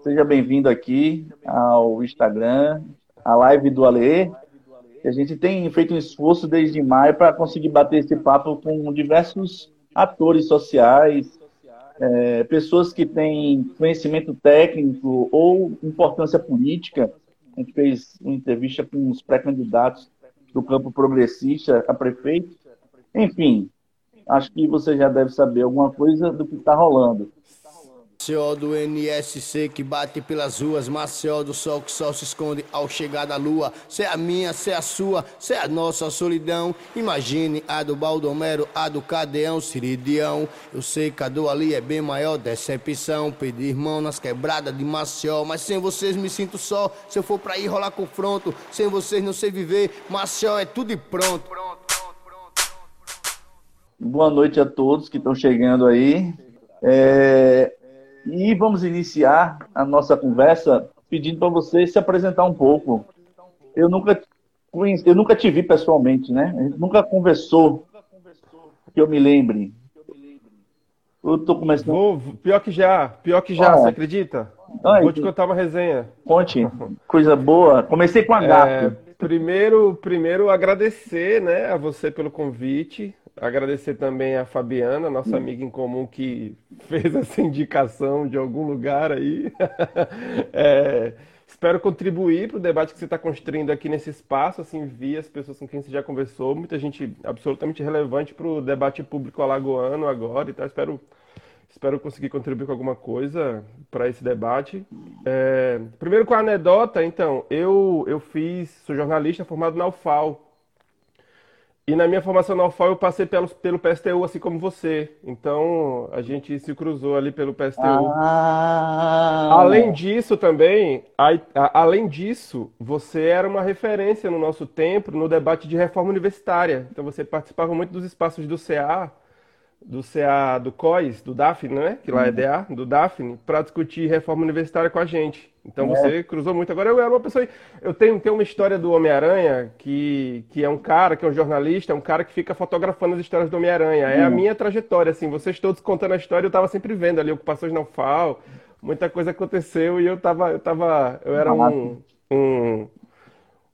seja bem-vindo aqui ao Instagram, a live do Alê. A gente tem feito um esforço desde maio para conseguir bater esse papo com diversos atores sociais, é, pessoas que têm conhecimento técnico ou importância política. A gente fez uma entrevista com os pré-candidatos do campo progressista a prefeito. Enfim, acho que você já deve saber alguma coisa do que está rolando. Maceió do NSC que bate pelas ruas, Maceió do sol que só se esconde ao chegar da lua. Cê é a minha, cê é a sua, cê é a nossa solidão. Imagine a do Baldomero, a do Cadeão, Siridião. Eu sei que a do ali é bem maior, decepção. Pedir irmão nas quebradas de Maceió, mas sem vocês me sinto só. Se eu for pra ir rolar confronto, sem vocês não sei viver. Maceió é tudo e pronto. Boa noite a todos que estão chegando aí. É, e vamos iniciar a nossa conversa pedindo para você se apresentar um pouco. Eu nunca, eu nunca te vi pessoalmente, né? A gente nunca conversou, que eu me lembre. Eu tô começando. Pior que já, pior que já, ah, você acredita? Ai, Vou te contar uma resenha. Conte, coisa boa. Comecei com a é, primeiro, primeiro agradecer, né, a você pelo convite. Agradecer também a Fabiana, nossa amiga em comum, que fez essa indicação de algum lugar aí. é, espero contribuir para o debate que você está construindo aqui nesse espaço, assim, via as pessoas com quem você já conversou, muita gente absolutamente relevante para o debate público alagoano agora e tal. Espero, espero conseguir contribuir com alguma coisa para esse debate. É, primeiro com a anedota, então, eu, eu fiz, sou jornalista formado na UFAL, e na minha formação na UFAL eu passei pelo, pelo PSTU, assim como você. Então a gente se cruzou ali pelo PSTU. Ah. Além disso também, a, a, além disso, você era uma referência no nosso tempo no debate de reforma universitária. Então você participava muito dos espaços do CA do CA do COIS, do Daphne, né? Que lá é uhum. DA, do Daphne, para discutir reforma universitária com a gente. Então é. você cruzou muito. Agora eu era uma pessoa. Eu tenho, tenho uma história do Homem-Aranha, que, que é um cara, que é um jornalista, é um cara que fica fotografando as histórias do Homem-Aranha. É a uhum. minha trajetória, assim. Vocês todos contando a história, eu estava sempre vendo ali ocupações na UFAL, muita coisa aconteceu e eu tava. Eu, tava, eu era um, um,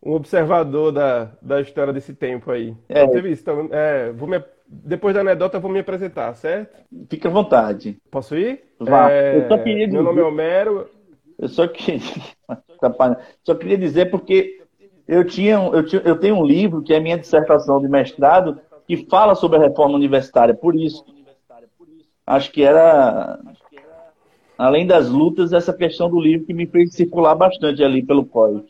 um observador da, da história desse tempo aí. É. Então, teve isso. Então, é, vou me depois da anedota, eu vou me apresentar, certo? Fique à vontade. Posso ir? Vá. É... Eu só queria dizer... Meu nome é Homero. Eu só queria... só queria dizer porque eu, tinha, eu, tinha, eu tenho um livro, que é a minha dissertação de mestrado, que fala sobre a reforma universitária. Por isso, acho que era, além das lutas, essa questão do livro que me fez circular bastante ali pelo COI.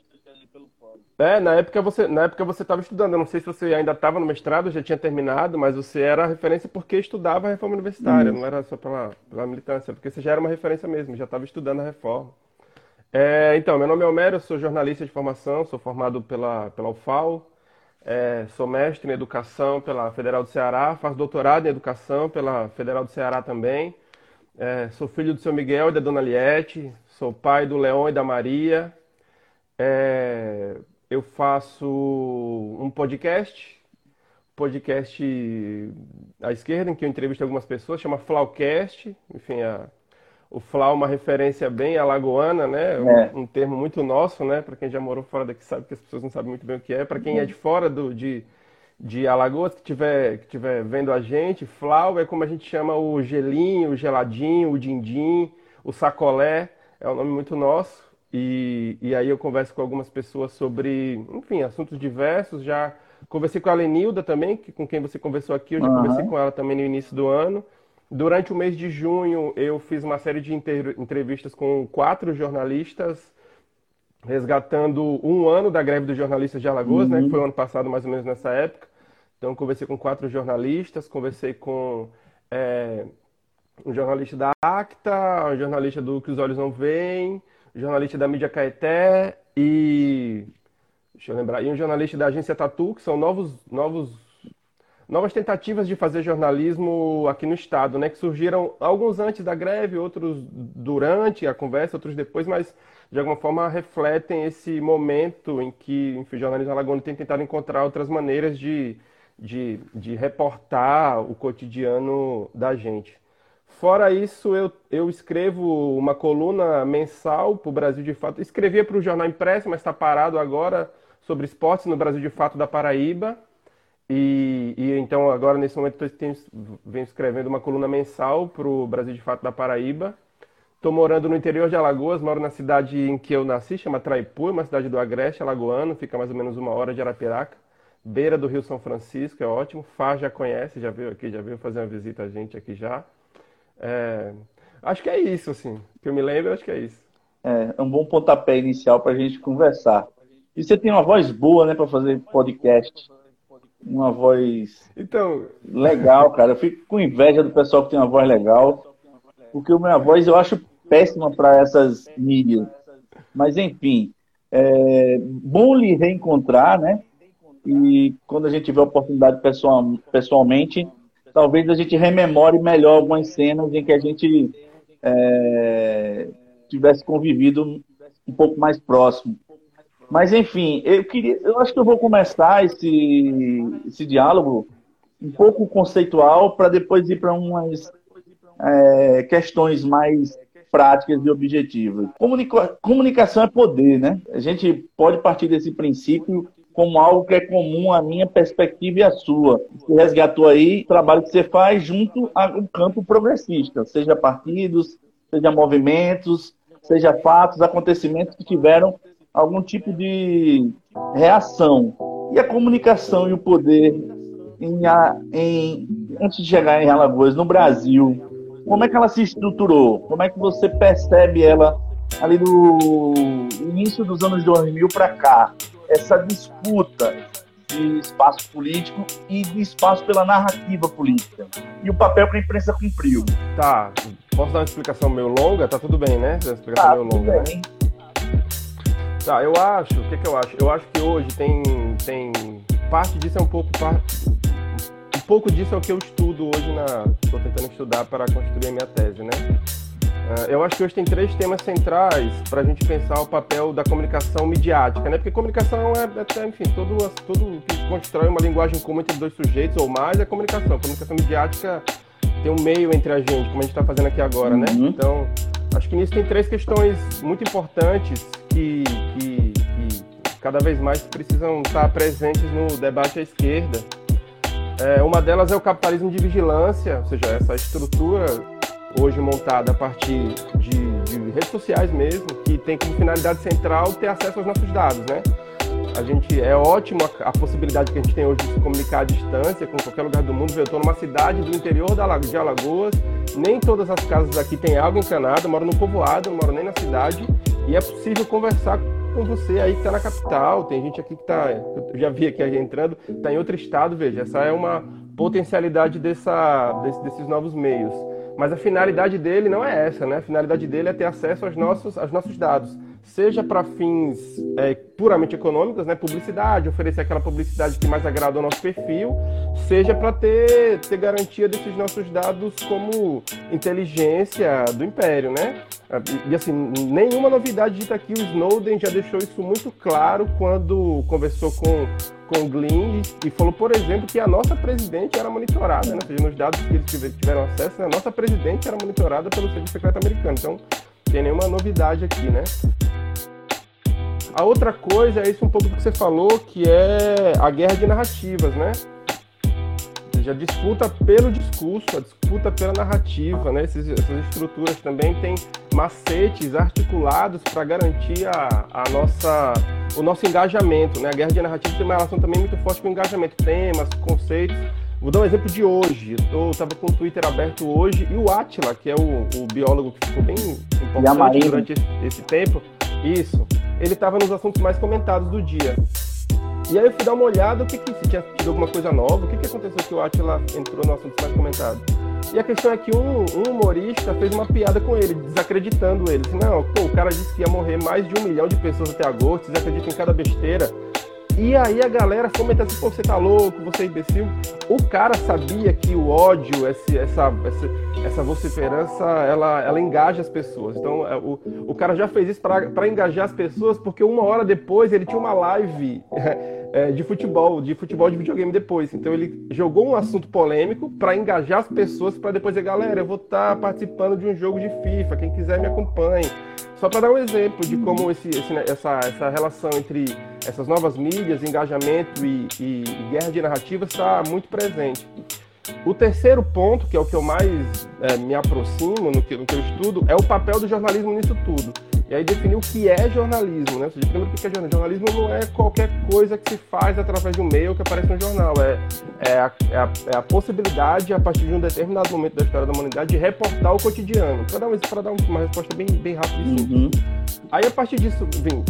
É, na época você, na época você estava estudando. Eu não sei se você ainda estava no mestrado, já tinha terminado, mas você era referência porque estudava a reforma universitária, não era só pela, pela militância, porque você já era uma referência mesmo, já estava estudando a reforma. É, então, meu nome é Homero, eu sou jornalista de formação, sou formado pela, pela UFAL, é, sou mestre em educação pela Federal do Ceará, faço doutorado em educação pela Federal do Ceará também. É, sou filho do seu Miguel e da dona Liette, sou pai do Leão e da Maria. É, faço um podcast, podcast à esquerda, em que eu entrevisto algumas pessoas, chama Flaucast, enfim, a, o Flau é uma referência bem alagoana, né? É. Um, um, termo muito nosso, né? Para quem já morou fora daqui sabe que as pessoas não sabem muito bem o que é. Para quem é de fora do, de, de Alagoas, que tiver, que tiver vendo a gente, Flau é como a gente chama o gelinho, o geladinho, o dindim, o sacolé, é um nome muito nosso. E, e aí eu converso com algumas pessoas sobre, enfim, assuntos diversos. Já conversei com a Lenilda também, que, com quem você conversou aqui. Eu já uhum. conversei com ela também no início do ano. Durante o mês de junho, eu fiz uma série de entrevistas com quatro jornalistas, resgatando um ano da greve dos jornalistas de Alagoas, uhum. né, que uhum. foi o ano passado, mais ou menos nessa época. Então, conversei com quatro jornalistas, conversei com é, um jornalista da ACTA, um jornalista do Que os Olhos Não Veem, jornalista da mídia Caeté e deixa eu lembrar, e um jornalista da agência Tatu, que são novos novos novas tentativas de fazer jornalismo aqui no estado, né, que surgiram alguns antes da greve, outros durante a conversa, outros depois, mas de alguma forma refletem esse momento em que enfim, o jornalismo alagoano tem tentado encontrar outras maneiras de, de, de reportar o cotidiano da gente. Fora isso, eu, eu escrevo uma coluna mensal para o Brasil de Fato. Escrevia para o Jornal Impresso, mas está parado agora, sobre esportes no Brasil de Fato da Paraíba. E, e então, agora, nesse momento, eu venho escrevendo uma coluna mensal para o Brasil de Fato da Paraíba. Estou morando no interior de Alagoas, moro na cidade em que eu nasci, chama Traipu, uma cidade do Agreste, alagoano, fica mais ou menos uma hora de Arapiraca beira do Rio São Francisco, é ótimo. Fá já conhece, já veio aqui, já veio fazer uma visita a gente aqui já. É, acho que é isso, assim. Que eu me lembro, acho que é isso. É, é um bom pontapé inicial para a gente conversar. E você tem uma voz boa, né, para fazer podcast. Uma voz então... legal, cara. Eu fico com inveja do pessoal que tem uma voz legal, porque a minha voz eu acho péssima para essas mídias. Mas, enfim, é bom lhe reencontrar, né? E quando a gente tiver a oportunidade pessoal, pessoalmente, talvez a gente rememore melhor algumas cenas em que a gente é, tivesse convivido um pouco mais próximo. Mas enfim, eu queria, eu acho que eu vou começar esse, esse diálogo um pouco conceitual para depois ir para umas é, questões mais práticas e objetivas. Comunica, comunicação é poder, né? A gente pode partir desse princípio como algo que é comum à minha perspectiva e à sua. Você resgatou aí o trabalho que você faz junto ao campo progressista, seja partidos, seja movimentos, seja fatos, acontecimentos que tiveram algum tipo de reação. E a comunicação e o poder em, em, antes de chegar em Alagoas, no Brasil, como é que ela se estruturou? Como é que você percebe ela ali do início dos anos 2000 para cá? Essa disputa de espaço político e de espaço pela narrativa política. E o papel que a imprensa cumpriu. Tá, posso dar uma explicação meio longa? Tá tudo bem, né? Explicação tá, meio longa. Né? Bem. Né? Tá, eu acho, o que, que eu acho? Eu acho que hoje tem, tem parte disso é um pouco um pouco disso é o que eu estudo hoje na estou tentando estudar para construir a minha tese, né? É, eu acho que hoje tem três temas centrais para a gente pensar o papel da comunicação midiática, né? Porque comunicação é, é enfim, todo, tudo que constrói uma linguagem comum entre dois sujeitos ou mais é comunicação. A comunicação midiática tem um meio entre a gente, como a gente está fazendo aqui agora, né? uhum. Então, acho que nisso tem três questões muito importantes que, que, que cada vez mais precisam estar presentes no debate à esquerda. É, uma delas é o capitalismo de vigilância, ou seja, essa estrutura hoje montada a partir de, de, redes sociais mesmo, que tem como finalidade central ter acesso aos nossos dados, né? A gente é ótimo a, a possibilidade que a gente tem hoje de se comunicar à distância com qualquer lugar do mundo. Eu estou numa cidade do interior da, de Alagoas, nem todas as casas aqui têm água encanada, eu moro no povoado, não moro nem na cidade, e é possível conversar com você aí que está na capital. Tem gente aqui que está, já vi aqui entrando, está em outro estado. Veja, essa é uma potencialidade dessa, desse, desses novos meios. Mas a finalidade dele não é essa, né? A finalidade dele é ter acesso aos nossos, aos nossos dados, seja para fins é, puramente econômicos, né? Publicidade, oferecer aquela publicidade que mais agrada ao nosso perfil, seja para ter, ter garantia desses nossos dados como inteligência do império, né? E assim, nenhuma novidade dita aqui, o Snowden já deixou isso muito claro quando conversou com com o Glyn e falou, por exemplo, que a nossa presidente era monitorada, né? ou seja, nos dados que eles tiveram acesso, né? a nossa presidente era monitorada pelo Serviço Secreto Americano. Então, tem nenhuma novidade aqui, né? A outra coisa é isso um pouco do que você falou, que é a guerra de narrativas, né? A disputa pelo discurso, a disputa pela narrativa, né? Essas estruturas também têm macetes articulados para garantir a, a nossa o nosso engajamento, né? A guerra de narrativa tem uma relação também muito forte com o engajamento, temas, conceitos. Vou dar um exemplo de hoje. Eu estava com o Twitter aberto hoje e o Atila, que é o, o biólogo que ficou bem importante durante esse, esse, tempo, isso, ele estava nos assuntos mais comentados do dia. E aí eu fui dar uma olhada, o que, que se tinha tido alguma coisa nova, o que, que aconteceu que o Atila entrou no assunto mais comentado. E a questão é que um, um, humorista fez uma piada com ele, desacreditando ele. Assim, não, pô, o cara disse que ia morrer mais de um milhão de pessoas até agosto, vocês acreditam em cada besteira. E aí a galera comenta assim, pô, você tá louco, você é imbecil. O cara sabia que o ódio, esse, essa, essa, essa vociferança, ela, ela engaja as pessoas. Então, é, o, o cara já fez isso para engajar as pessoas, porque uma hora depois ele tinha uma live é, de futebol, de futebol de videogame depois. Então ele jogou um assunto polêmico para engajar as pessoas, para depois dizer, galera, eu vou estar tá participando de um jogo de FIFA, quem quiser me acompanhe. Só para dar um exemplo de como esse, esse, essa, essa relação entre essas novas mídias, engajamento e, e, e guerra de narrativas está muito presente. O terceiro ponto, que é o que eu mais é, me aproximo no que, no que eu estudo, é o papel do jornalismo nisso tudo. E aí definir o que é jornalismo, né? Ou seja, primeiro o que é jornalismo? Jornalismo não é qualquer coisa que se faz através de um meio que aparece no jornal. É, é, a, é, a, é a possibilidade, a partir de um determinado momento da história da humanidade, de reportar o cotidiano. Para dar, um, dar uma resposta bem, bem rápida e simples. Uhum. Aí a partir disso, vem,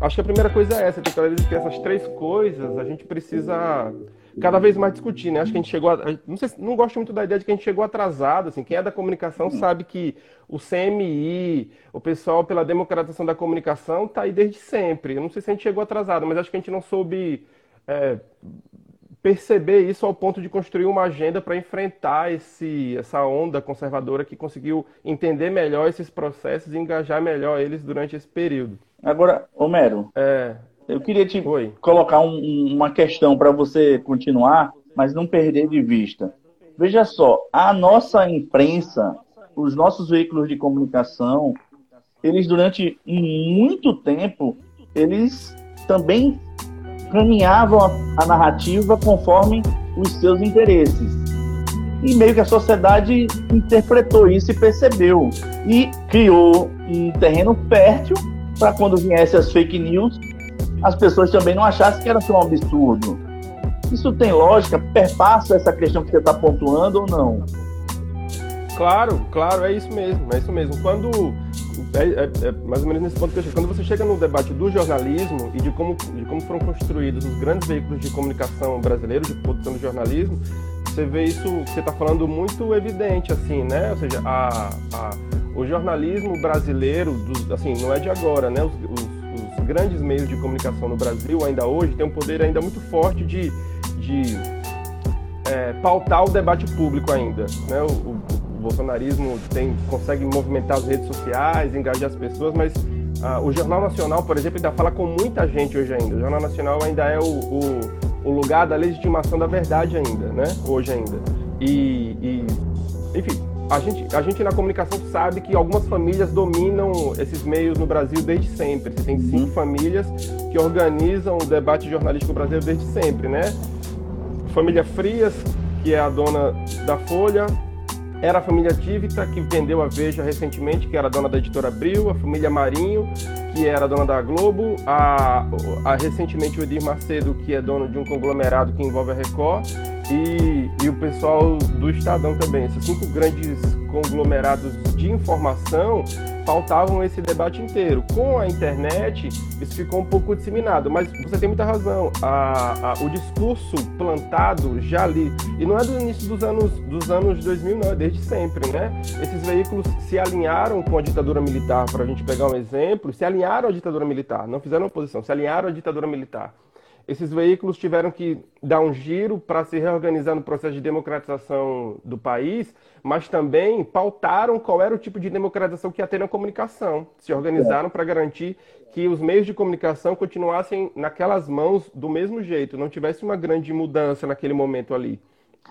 acho que a primeira coisa é essa, tem que essas três coisas, a gente precisa cada vez mais discutir, né? Acho que a gente chegou, a, não sei, não gosto muito da ideia de que a gente chegou atrasado, assim, quem é da comunicação hum. sabe que o CMI, o pessoal pela democratização da comunicação está aí desde sempre. Eu não sei se a gente chegou atrasado, mas acho que a gente não soube é, perceber isso ao ponto de construir uma agenda para enfrentar esse, essa onda conservadora que conseguiu entender melhor esses processos e engajar melhor eles durante esse período. Agora, Homero, é, eu queria te Oi. colocar um, uma questão para você continuar, mas não perder de vista. Veja só, a nossa imprensa, os nossos veículos de comunicação, eles durante muito tempo, eles também caminhavam a, narrativa conforme os seus interesses. E meio que a sociedade interpretou isso e percebeu. E criou um terreno fértil para quando viessem as fake news, as pessoas também não achassem que era tão absurdo. Isso tem lógica? Perpassa essa questão que você está pontuando ou não? Claro, claro, é isso mesmo, é isso mesmo. Quando é, é, é, mais ou menos nesse ponto que eu chego. Quando você chega no debate do jornalismo e de como, de como foram construídos os grandes veículos de comunicação brasileiros de produção de jornalismo, você vê isso que você está falando muito evidente, assim, né? Ou seja, a, a, o jornalismo brasileiro, dos, assim, não é de agora, né? Os, os grandes meios de comunicação no Brasil, ainda hoje, tem um poder ainda muito forte de, de é, pautar o debate público ainda. Né? O, o, o, bolsonarismo tem, consegue movimentar as redes sociais, engajar as pessoas, mas ah, o Jornal Nacional, por exemplo, ainda fala com muita gente hoje ainda. O Jornal Nacional ainda é o, o, o lugar da legitimação da verdade ainda, né? Hoje ainda. E, e enfim, a gente, a gente na comunicação sabe que algumas famílias dominam esses meios no Brasil desde sempre. Você tem cinco uhum. famílias que organizam o debate jornalístico brasileiro desde sempre, né? Família Frias, que é a dona da Folha, era a família Tivita, que vendeu a Veja recentemente, que era dona da editora Abril, a família Marinho, que era dona da Globo, a, a recentemente o Edir Macedo, que é dono de um conglomerado que envolve a Record, e, e o pessoal do Estadão também. Esses cinco grandes conglomerados de informação faltavam esse debate inteiro. Com a internet, isso ficou um pouco disseminado, mas você tem muita razão. A, a, o discurso plantado já ali, e não é do início dos anos, dos anos 2000, não, é desde sempre, né? Esses veículos se alinharam com a ditadura militar, para a gente pegar um exemplo, se alinharam à ditadura militar, não fizeram oposição, se alinharam à ditadura militar esses veículos tiveram que dar um giro para se reorganizar no processo de democratização do país, mas também pautaram qual era o tipo de democratização que ia ter na comunicação. Se organizaram para garantir que os meios de comunicação continuassem naquelas mãos do mesmo jeito, não tivesse uma grande mudança naquele momento ali.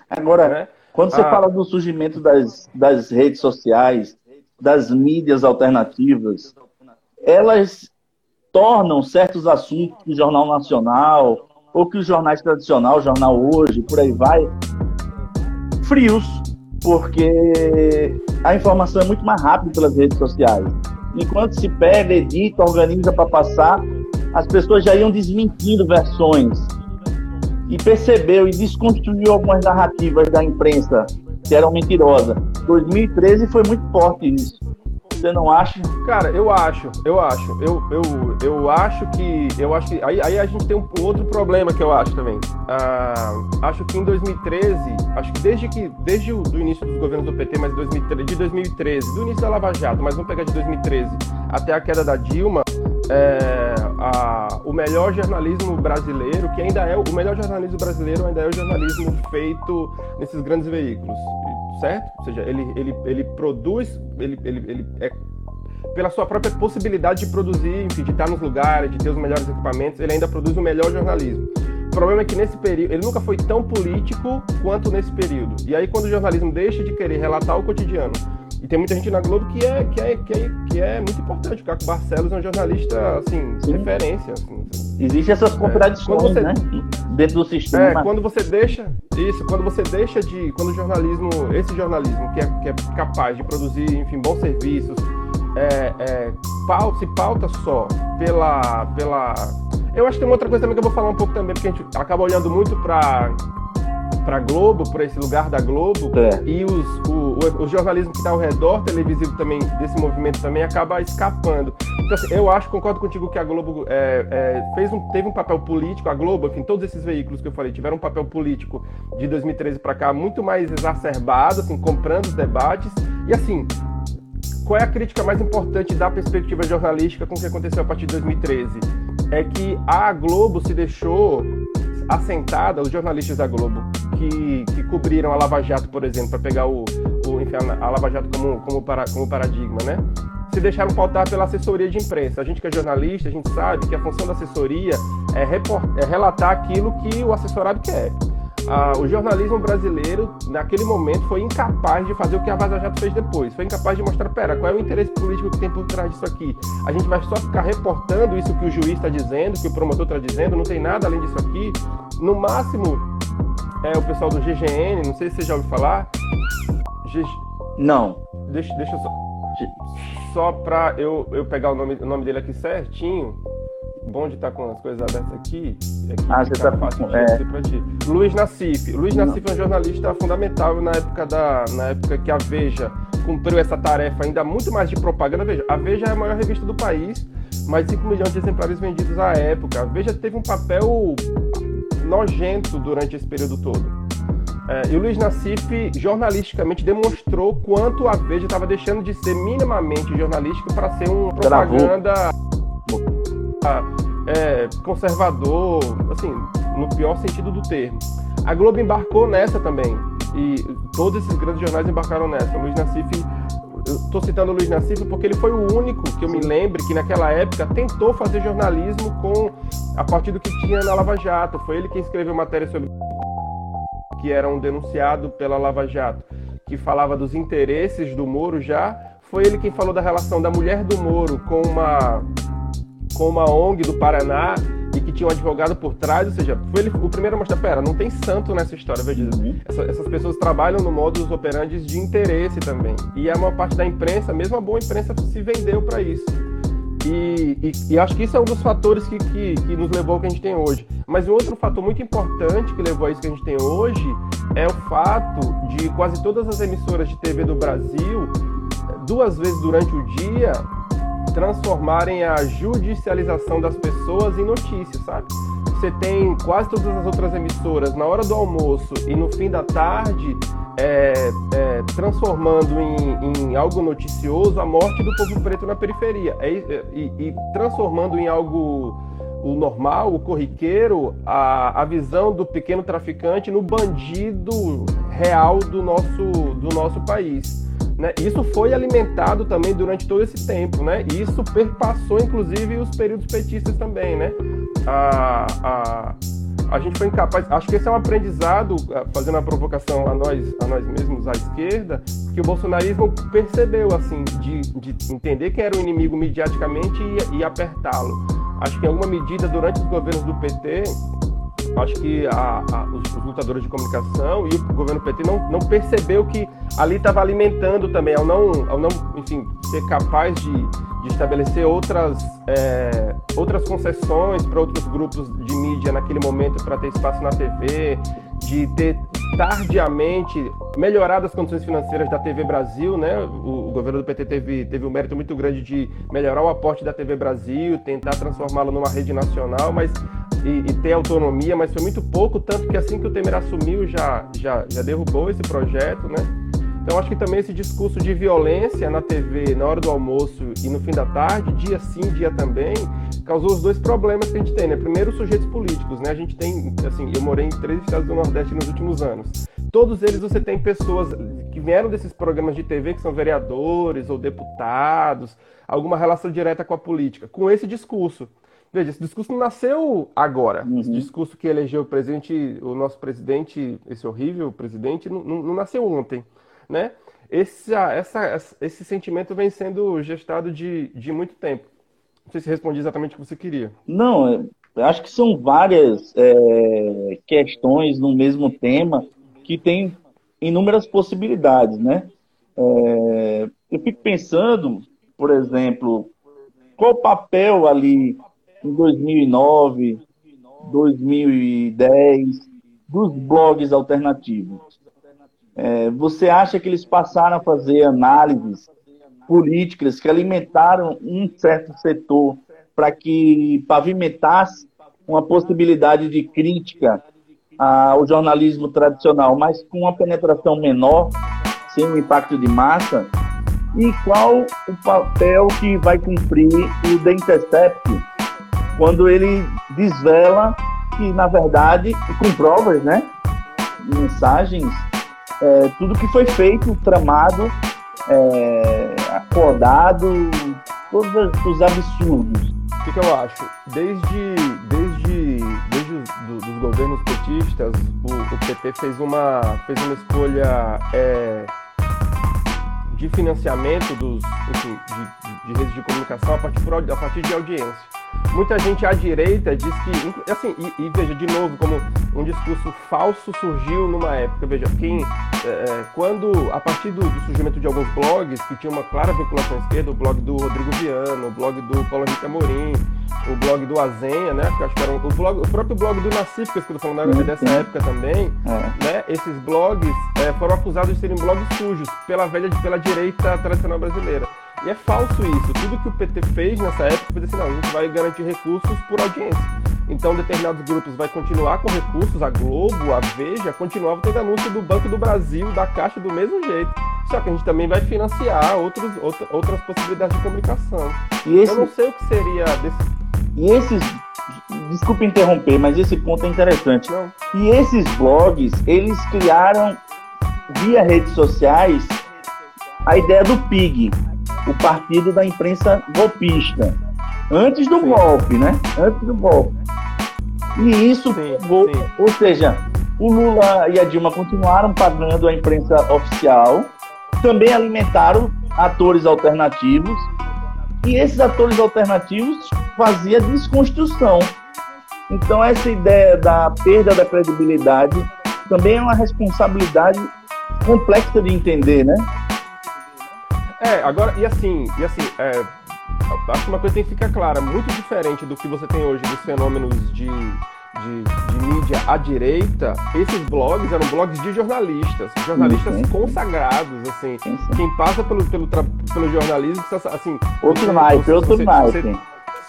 Agora, né? quando você ah, fala do surgimento das, das redes sociais, das mídias alternativas, elas tornam certos assuntos do Jornal Nacional, ou que os jornais tradicionais, Jornal Hoje, por aí vai, frios, porque a informação é muito mais rápida pelas redes sociais. Enquanto se pega, edita, organiza para passar, as pessoas já iam desmentindo versões. E percebeu e desconstruiu algumas narrativas da imprensa que eram mentirosas. 2013 foi muito forte isso. Você não acha? Cara, eu acho, eu acho. Eu, eu, eu acho que. Eu acho que. Aí, aí a gente tem um, outro problema que eu acho também. Ah, acho que em 2013, acho que desde que. Desde o do início dos governos do PT, mas 2013, de 2013, do início da Lava Jato, mas vamos pegar de 2013 até a queda da Dilma, é, a, o melhor jornalismo brasileiro, que ainda é o melhor jornalismo brasileiro, ainda é o jornalismo feito nesses grandes veículos, certo? Ou seja, ele, ele, ele produz, ele, ele, ele é pela sua própria possibilidade de produzir, enfim, de estar nos lugares, de ter os melhores equipamentos, ele ainda produz o melhor jornalismo. O problema é que nesse período, ele nunca foi tão político quanto nesse período. E aí, quando o jornalismo deixa de querer relatar o cotidiano, e tem muita gente na Globo que é, que é, que é, que é muito importante. O Caco Barcelos é um jornalista, assim, Sim. referência. Assim, Existem essas contradições, é, você, né? Dentro do sistema. É, quando você deixa. Isso, quando você deixa de. Quando o jornalismo, esse jornalismo que é, que é capaz de produzir, enfim, bons serviços, é, é, pauta, se pauta só pela, pela. Eu acho que tem uma outra coisa também que eu vou falar um pouco também, porque a gente acaba olhando muito para para Globo, para esse lugar da Globo, é. e os, o, o, o, jornalismo que está ao redor televisivo também desse movimento também acaba escapando. Então, assim, eu acho, concordo contigo que a Globo é, é, fez um, teve um papel político, a Globo, enfim, todos esses veículos que eu falei tiveram um papel político de 2013 para cá muito mais exacerbado, assim, comprando os debates, e assim, qual é a crítica mais importante da perspectiva jornalística com o que aconteceu a partir de 2013? É que a Globo se deixou assentada, os jornalistas da Globo que, que cobriram a Lava Jato, por exemplo, para pegar o, o enfim, a Lava Jato como, como, para, como paradigma, né? Se deixaram pautar pela assessoria de imprensa. A gente que é jornalista, a gente sabe que a função da assessoria é, report, é relatar aquilo que o assessorado quer ah, o jornalismo brasileiro, naquele momento, foi incapaz de fazer o que a Vaza Jato fez depois. Foi incapaz de mostrar, pera, qual é o interesse político que tem por trás disso aqui? A gente vai só ficar reportando isso que o juiz está dizendo, que o promotor está dizendo, não tem nada além disso aqui. No máximo, é o pessoal do GGN, não sei se você já ouviu falar. G... Não. Deixa, deixa eu só. Só para eu, eu pegar o nome, o nome dele aqui certinho bom de estar com as coisas abertas aqui. É que ah, você tá fácil de é. pra ti. Luiz Nassif. Luiz Nassif é um jornalista fundamental na época, da, na época que a Veja cumpriu essa tarefa ainda muito mais de propaganda. Veja, a Veja é a maior revista do país, mais de 5 milhões de exemplares vendidos à época. A Veja teve um papel nojento durante esse período todo. É, e o Luiz Nassif, jornalisticamente, demonstrou quanto a Veja estava deixando de ser minimamente jornalística para ser uma propaganda é, conservador, assim, no pior sentido do termo. A Globo embarcou nessa também. E todos esses grandes jornais embarcaram nessa. O Luiz Nassif, eu estou citando o Luiz Nassif porque ele foi o único que eu me lembre que naquela época tentou fazer jornalismo com a partir do que tinha na Lava Jato. Foi ele quem escreveu matéria sobre que era um denunciado pela Lava Jato, que falava dos interesses do Moro já. Foi ele quem falou da relação da mulher do Moro com uma com uma ONG do Paraná e que tinha um advogado por trás, ou seja, foi ele o primeiro a mostrar, pera, não tem santo nessa história, veja, uhum. Essa, essas pessoas trabalham no modus operandi de interesse também. E a maior parte da imprensa, mesmo a boa imprensa, se vendeu para isso. E, e, e, acho que isso é um dos fatores que, que, que, nos levou ao que a gente tem hoje. Mas um outro fator muito importante que levou a isso que a gente tem hoje é o fato de quase todas as emissoras de TV do Brasil, duas vezes durante o dia, transformarem a judicialização das pessoas em notícias, sabe? Você tem quase todas as outras emissoras na hora do almoço e no fim da tarde é, é, transformando em, em, algo noticioso a morte do povo preto na periferia é, e, e, transformando em algo o normal, o corriqueiro, a, a visão do pequeno traficante no bandido real do nosso, do nosso país. Né? Isso foi alimentado também durante todo esse tempo, né? E isso perpassou, inclusive, os períodos petistas também, né? A, a, a gente foi incapaz. Acho que esse é um aprendizado, fazendo a provocação a nós, a nós mesmos, à esquerda, que o bolsonarismo percebeu, assim, de, de entender quem era o inimigo mediaticamente e, e apertá-lo. Acho que em alguma medida, durante os governos do PT, acho que a, a, os, os, lutadores de comunicação e o governo PT não, não percebeu que ali estava alimentando também, ao não, ao não enfim, ser capaz de, de estabelecer outras, é, outras concessões para outros grupos de mídia naquele momento para ter espaço na TV, de ter tardiamente melhorado as condições financeiras da TV Brasil, né? O, o, governo do PT teve, teve um mérito muito grande de melhorar o aporte da TV Brasil, tentar transformá-la numa rede nacional, mas e, e, ter autonomia, mas foi muito pouco, tanto que assim que o Temer assumiu já, já, já derrubou esse projeto, né? Então acho que também esse discurso de violência na TV, na hora do almoço e no fim da tarde, dia sim, dia também, causou os dois problemas que a gente tem, né? Primeiro, os sujeitos políticos, né? A gente tem, assim, eu morei em três estados do Nordeste nos últimos anos. Todos eles você tem pessoas que vieram desses programas de TV, que são vereadores ou deputados, alguma relação direta com a política, com esse discurso. Veja, esse discurso não nasceu agora. Uhum. Esse discurso que elegeu o presidente, o nosso presidente, esse horrível presidente, não, não, não nasceu ontem né? Esse, essa, esse sentimento vem sendo gestado de, de muito tempo. Não sei se respondi exatamente o que você queria. Não, acho que são várias é, questões no mesmo tema que tem inúmeras possibilidades, né? É, eu fico pensando, por exemplo, qual o papel ali em 2009, 2010 dos blogs alternativos? É, você acha que eles passaram a fazer análises políticas que alimentaram um certo setor para que pavimentasse uma possibilidade de crítica ao jornalismo tradicional, mas com uma penetração menor, sem um impacto de massa? E qual o papel que vai cumprir o The Intercept quando ele desvela que, na verdade, com provas, né? Mensagens é, tudo que foi feito, tramado, é, acordado, todos os absurdos. O que, que, eu acho? Desde, desde, desde os do, dos governos petistas, o, o, PT fez uma, fez uma escolha é, de financiamento dos, enfim, de, de, redes de comunicação a partir, a partir de audiência. Muita gente à direita diz que, assim, e, e, veja, de novo, como um discurso falso surgiu numa época, veja, quem, é, é, quando, a partir do, do, surgimento de alguns blogs que tinham uma clara vinculação à esquerda, o blog do Rodrigo Viana, o blog do Paulo Henrique Amorim, o blog do Azenha, né, que acho que era um, o, blog, o próprio blog do Nacíficas, que eu tô falando né, dessa época também, é. né, esses blogs é, foram acusados de serem blogs sujos pela velha, pela direita tradicional brasileira. E é falso isso. Tudo que o PT fez nessa época foi assim, não, a gente vai garantir recursos por audiência. Então, determinados grupos vai continuar com recursos, a Globo, a Veja, continuava tendo anúncio do Banco do Brasil, da Caixa do mesmo jeito. Só que a gente também vai financiar outros, outra, outras possibilidades de comunicação. E esse... Eu não sei o que seria desse. E esses. Desculpe interromper, mas esse ponto é interessante. Não. E esses blogs, eles criaram via redes sociais a ideia do PIG, o partido da imprensa golpista. Antes do sim. golpe, né? Antes do golpe. E isso, sim, sim. ou seja, o Lula e a Dilma continuaram pagando a imprensa oficial, também alimentaram atores alternativos, e esses atores alternativos faziam desconstrução. Então, essa ideia da perda da credibilidade também é uma responsabilidade complexa de entender, né? É, agora, e assim, e assim, é, acho que uma coisa tem que ficar clara, muito diferente do que você tem hoje dos fenômenos de, de, de mídia à direita, esses blogs eram blogs de jornalistas, jornalistas uhum. consagrados, assim, sim, sim. quem passa pelo, pelo, pelo jornalismo, assim... Outro naipe, outro naipe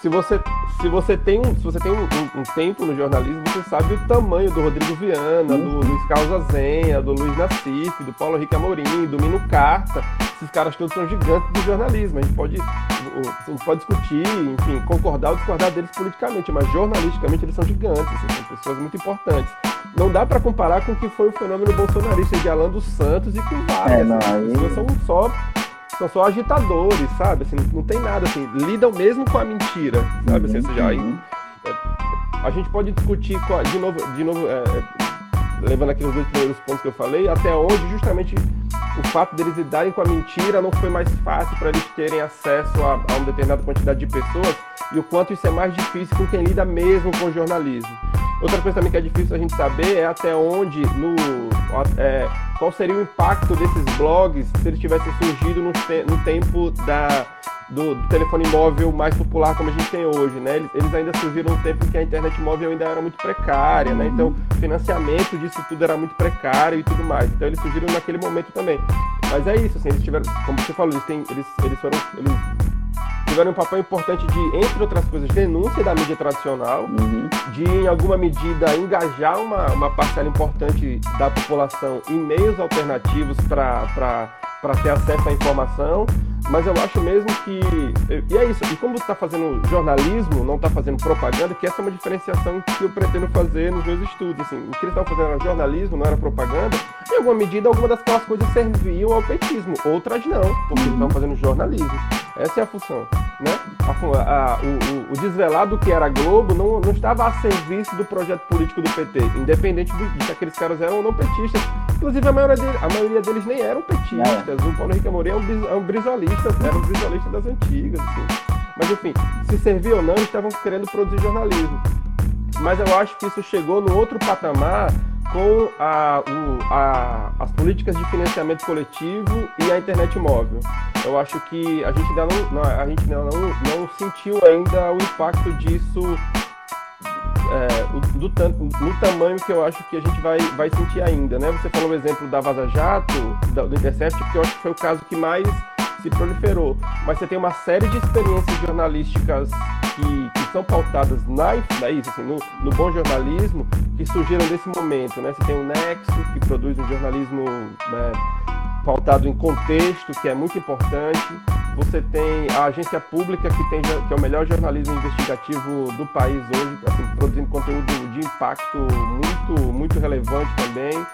se você, se você tem, um, se você tem um, um, um, tempo no jornalismo, você sabe o tamanho do Rodrigo Viana, do Luiz Carlos Azenha, do Luiz Nassif, do Paulo Henrique Amorim, do Mino Carta. Esses caras todos são gigantes do jornalismo. A gente pode, a gente pode discutir, enfim, concordar ou discordar deles politicamente, mas jornalisticamente eles são gigantes, assim, são pessoas muito importantes. Não dá para comparar com o que foi o fenômeno bolsonarista de Alan dos Santos e com várias. É, não, assim, aí... pessoas são só são só agitadores, sabe? Assim, não tem nada assim, lidam mesmo com a mentira, sabe? Assim, já, uhum. é, a gente pode discutir de novo, de novo é, é, levando aqui os dois primeiros pontos que eu falei, até onde justamente o fato deles lidarem com a mentira não foi mais fácil para eles terem acesso a, a uma determinada quantidade de pessoas e o quanto isso é mais difícil com quem lida mesmo com o jornalismo. Outra coisa também que é difícil a gente saber é até onde, no, é, qual seria o impacto desses blogs se eles tivessem surgido no, te, no tempo da, do, do, telefone móvel mais popular como a gente tem hoje, né? Eles, eles ainda surgiram no tempo em que a internet móvel ainda era muito precária, né? Então, o financiamento disso tudo era muito precário e tudo mais. Então, eles surgiram naquele momento também. Mas é isso, assim, eles tiveram, como você falou, eles, têm, eles, eles foram, eles tiveram um papel importante de, entre outras coisas, denúncia da mídia tradicional, uhum. de, em alguma medida, engajar uma, uma parcela importante da população em meios alternativos para ter acesso à informação, mas eu acho mesmo que. E é isso. E como você está fazendo jornalismo, não está fazendo propaganda, que essa é uma diferenciação que eu pretendo fazer nos meus estudos. Assim, o que eles estavam fazendo era jornalismo, não era propaganda. Em alguma medida, algumas das coisas serviam ao petismo, outras não, porque eles estavam fazendo jornalismo. Essa é a função. Né? A, a, o, o, desvelado que era a Globo não, não estava a serviço do projeto político do PT, independente de, de se aqueles caras eram ou não petistas. Inclusive, a maioria, dele, a maioria deles nem eram petistas. É. O Paulo Henrique Amorim é um, é um brisolista, era um brisolista das antigas. Assim. Mas, enfim, se servia ou não, eles estavam querendo produzir jornalismo. Mas eu acho que isso chegou no outro patamar com a, o, a, as políticas de financiamento coletivo e a internet móvel. Eu acho que a gente ainda não, a gente não, não sentiu ainda o impacto disso é, do, no tamanho que eu acho que a gente vai, vai sentir ainda. Né? Você falou o exemplo da Vaza Jato, do Intercept, que eu acho que foi o caso que mais se proliferou. Mas você tem uma série de experiências jornalísticas que, que são pautadas na, na isso, assim, no, no, bom jornalismo que surgiram nesse momento. Né? Você tem o Nexo, que produz um jornalismo né, pautado em contexto, que é muito importante. Você tem a agência pública, que, tem, que é o melhor jornalismo investigativo do país hoje, assim, produzindo conteúdo de impacto muito, muito relevante também.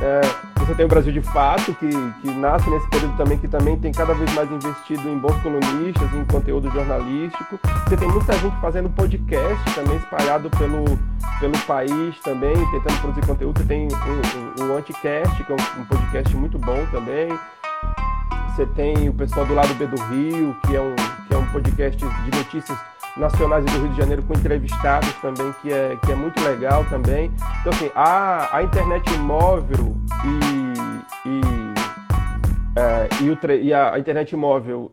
É, você tem o Brasil de Fato, que, que nasce nesse período também, que também tem cada vez mais investido em bons colunistas, em conteúdo jornalístico. Você tem muita gente fazendo podcast também, espalhado pelo, pelo país também, tentando produzir conteúdo. Você tem o, Anticast, que é um, um podcast muito bom também. Você tem o pessoal do lado B do Rio, que é um, que é um podcast de notícias nacionais do Rio de Janeiro com entrevistados também, que é, que é muito legal também. Então, assim, a, a internet móvel e, e, é, e, o, e a, a, internet móvel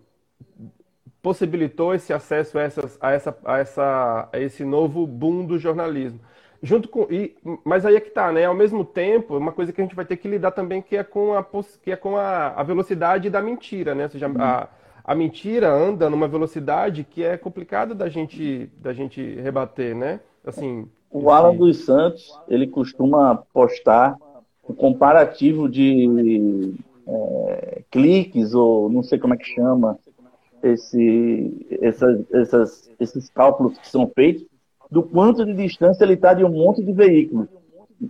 possibilitou esse acesso a, essas, a, essa, a, essa, a esse novo boom do jornalismo. Junto com, e, mas aí é que tá, né? Ao mesmo tempo, uma coisa que a gente vai ter que lidar também que é com a, que é com a, a velocidade da mentira, né? Ou seja, a, a mentira anda numa velocidade que é complicada da gente da gente rebater, né? Assim, o Alan dos Santos ele costuma postar o comparativo de é, cliques ou não sei como é que chama esse essas, essas, esses cálculos que são feitos do quanto de distância ele está de um monte de veículos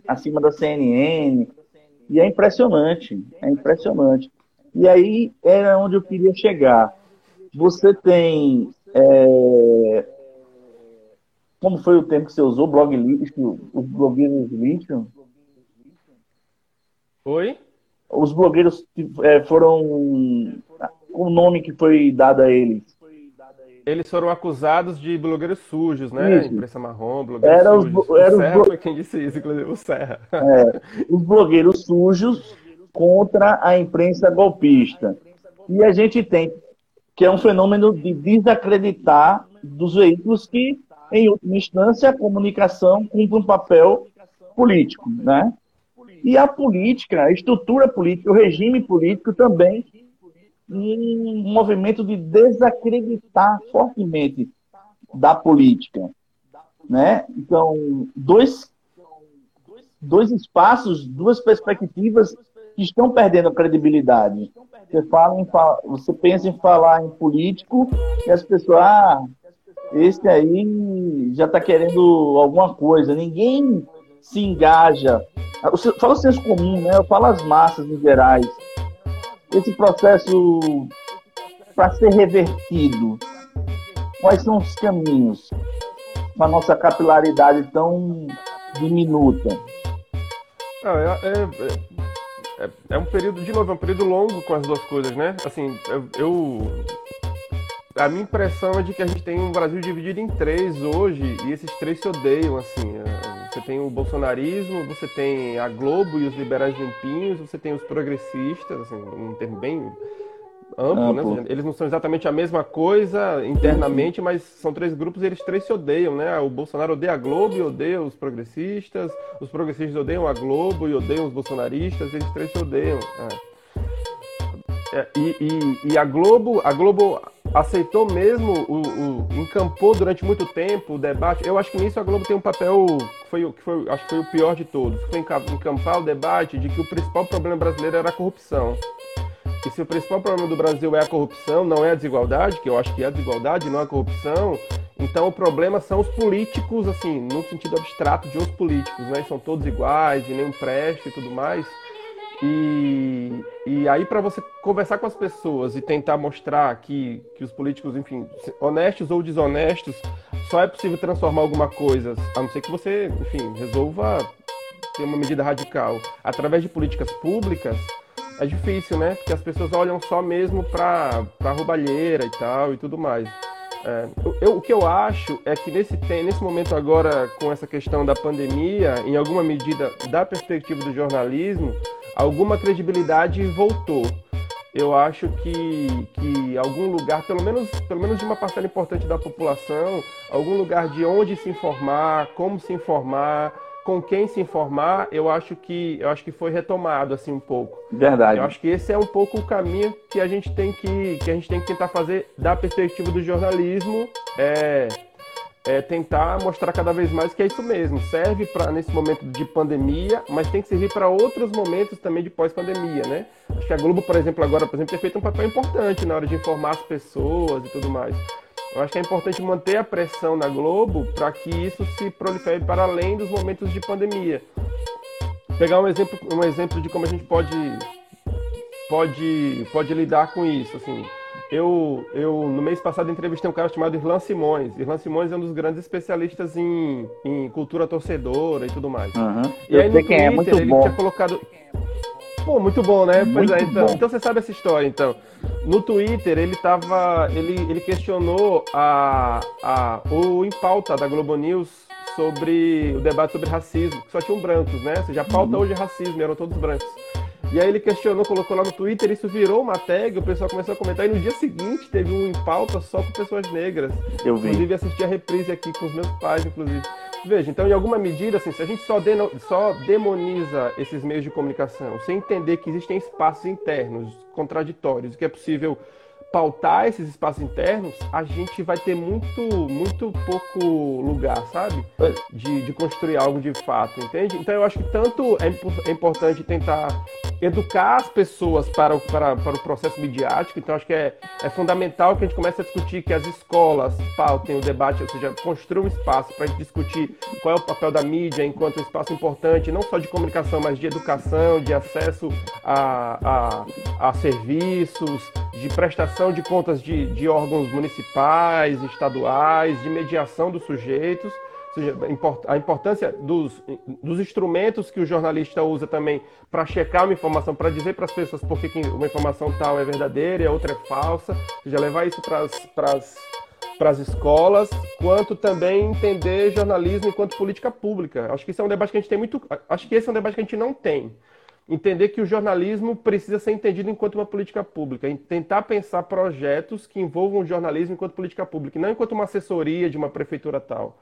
acima da CNN e é impressionante, é impressionante. E aí era onde eu queria chegar. Você tem. É... Como foi o termo que você usou? Blog lixo? Os blogueiros lixo? Oi? Os blogueiros é, foram. O nome que foi dado a eles. Eles foram acusados de blogueiros sujos, né? Isso. Imprensa marrom, blogueiros era sujos. Os, era o Serra foi quem disse isso, inclusive o Serra. É, os blogueiros sujos contra a imprensa golpista. E a gente tem que é um fenômeno de desacreditar dos veículos que, em última instância, a comunicação cumpre um papel político, né? E a política, a estrutura política, o regime político também um movimento de desacreditar fortemente da política, né? Então, dois dois espaços, duas perspectivas que estão perdendo a credibilidade. Você, fala em, você pensa em falar em político e as pessoas, ah, esse aí já está querendo alguma coisa. Ninguém se engaja. Fala o senso comum, né? Eu falo as massas em gerais. Esse processo para ser revertido, quais são os caminhos com a nossa capilaridade tão diminuta? Ah, é, é, é é, um período, de novo, é um período longo com as duas coisas, né? Assim, eu, eu, A minha impressão é de que a gente tem um Brasil dividido em três hoje e esses três se odeiam, assim. Você tem o bolsonarismo, você tem a Globo e os liberais limpinhos, você tem os progressistas, assim, um termo bem amplo, né? amplo. né? Eles não são exatamente a mesma coisa internamente, mas são três grupos e eles três se odeiam, né? O Bolsonaro odeia a Globo e odeia os progressistas, os progressistas odeiam a Globo e odeiam os bolsonaristas, eles três se odeiam. É. É, e, e, e, a Globo, a Globo aceitou mesmo, o, o, encampou durante muito tempo o debate. Eu acho que nisso a Globo tem um papel que foi, que foi, acho que foi o pior de todos, foi encampar o debate de que o principal problema brasileiro era a corrupção. E se o principal problema do Brasil é a corrupção, não é a desigualdade, que eu acho que é a desigualdade, não a corrupção, então o problema são os políticos, assim, no sentido abstrato de os políticos, né? São todos iguais e nenhum preste e tudo mais. E, e aí, para você conversar com as pessoas e tentar mostrar que, que os políticos, enfim, honestos ou desonestos, só é possível transformar alguma coisa, a não ser que você, enfim, resolva ter uma medida radical através de políticas públicas, é difícil, né? Porque as pessoas olham só mesmo para roubalheira e tal e tudo mais. É, eu, o que eu acho é que nesse, nesse momento agora, com essa questão da pandemia, em alguma medida, da perspectiva do jornalismo, alguma credibilidade voltou. Eu acho que, que algum lugar, pelo menos, pelo menos de uma parcela importante da população, algum lugar de onde se informar, como se informar, com quem se informar, eu acho que eu acho que foi retomado assim um pouco. Verdade. Eu acho que esse é um pouco o caminho que a gente tem que que a gente tem que tentar fazer da perspectiva do jornalismo, é, é tentar mostrar cada vez mais que é isso mesmo. Serve para nesse momento de pandemia, mas tem que servir para outros momentos também de pós-pandemia, né? Acho que a Globo, por exemplo, agora, por exemplo, tem feito um papel importante na hora de informar as pessoas e tudo mais. Eu acho que é importante manter a pressão na Globo para que isso se prolifere para além dos momentos de pandemia. Pegar um exemplo, um exemplo de como a gente pode, pode, pode lidar com isso. Assim, eu, eu, no mês passado, entrevistei um cara chamado Irlan Simões. Irlan Simões é um dos grandes especialistas em, em cultura torcedora e tudo mais. Uhum. E aí no é Twitter, é muito ele bom. tinha colocado. Pô, muito bom, né? Muito pois é, então, bom. então você sabe essa história, então. No Twitter, ele tava. Ele, ele questionou a, a, o em pauta da Globo News sobre o debate sobre racismo, que só tinham brancos, né? Ou seja, a pauta uhum. hoje é racismo, eram todos brancos. E aí ele questionou, colocou lá no Twitter, isso virou uma tag, o pessoal começou a comentar, e no dia seguinte teve um em pauta só com pessoas negras. Eu vi. Inclusive assisti a reprise aqui com os meus pais, inclusive. Veja, então, em alguma medida, assim, se a gente só, só demoniza esses meios de comunicação, sem entender que existem espaços internos contraditórios, que é possível pautar esses espaços internos, a gente vai ter muito, muito pouco lugar, sabe? De, de construir algo de fato, entende? Então eu acho que tanto é, é importante tentar educar as pessoas para o, para, para o processo midiático, então acho que é, é fundamental que a gente comece a discutir que as escolas pautem o debate, ou seja, construam um espaço para a gente discutir qual é o papel da mídia enquanto um espaço importante, não só de comunicação, mas de educação, de acesso a, a, a serviços, de prestação de contas de, de órgãos municipais, estaduais, de mediação dos sujeitos, seja, a importância dos, dos instrumentos que o jornalista usa também para checar uma informação, para dizer para as pessoas por que uma informação tal é verdadeira e a outra é falsa, ou seja, levar isso para as escolas, quanto também entender jornalismo enquanto política pública. Acho que isso é um debate que a gente tem muito. Acho que esse é um debate que a gente não tem entender que o jornalismo precisa ser entendido enquanto uma política pública, tentar pensar projetos que envolvam o jornalismo enquanto política pública, não enquanto uma assessoria de uma prefeitura tal.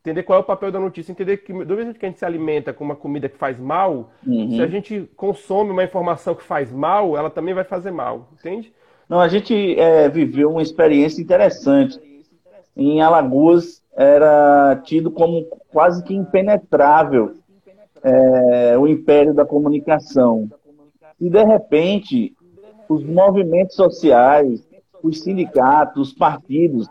Entender qual é o papel da notícia, entender que do mesmo jeito que a gente se alimenta com uma comida que faz mal, uhum. se a gente consome uma informação que faz mal, ela também vai fazer mal, entende? Não, a gente é, viveu uma experiência interessante. Em Alagoas era tido como quase que impenetrável é, o império da comunicação. E, de repente, os movimentos sociais, os sindicatos, os partidos,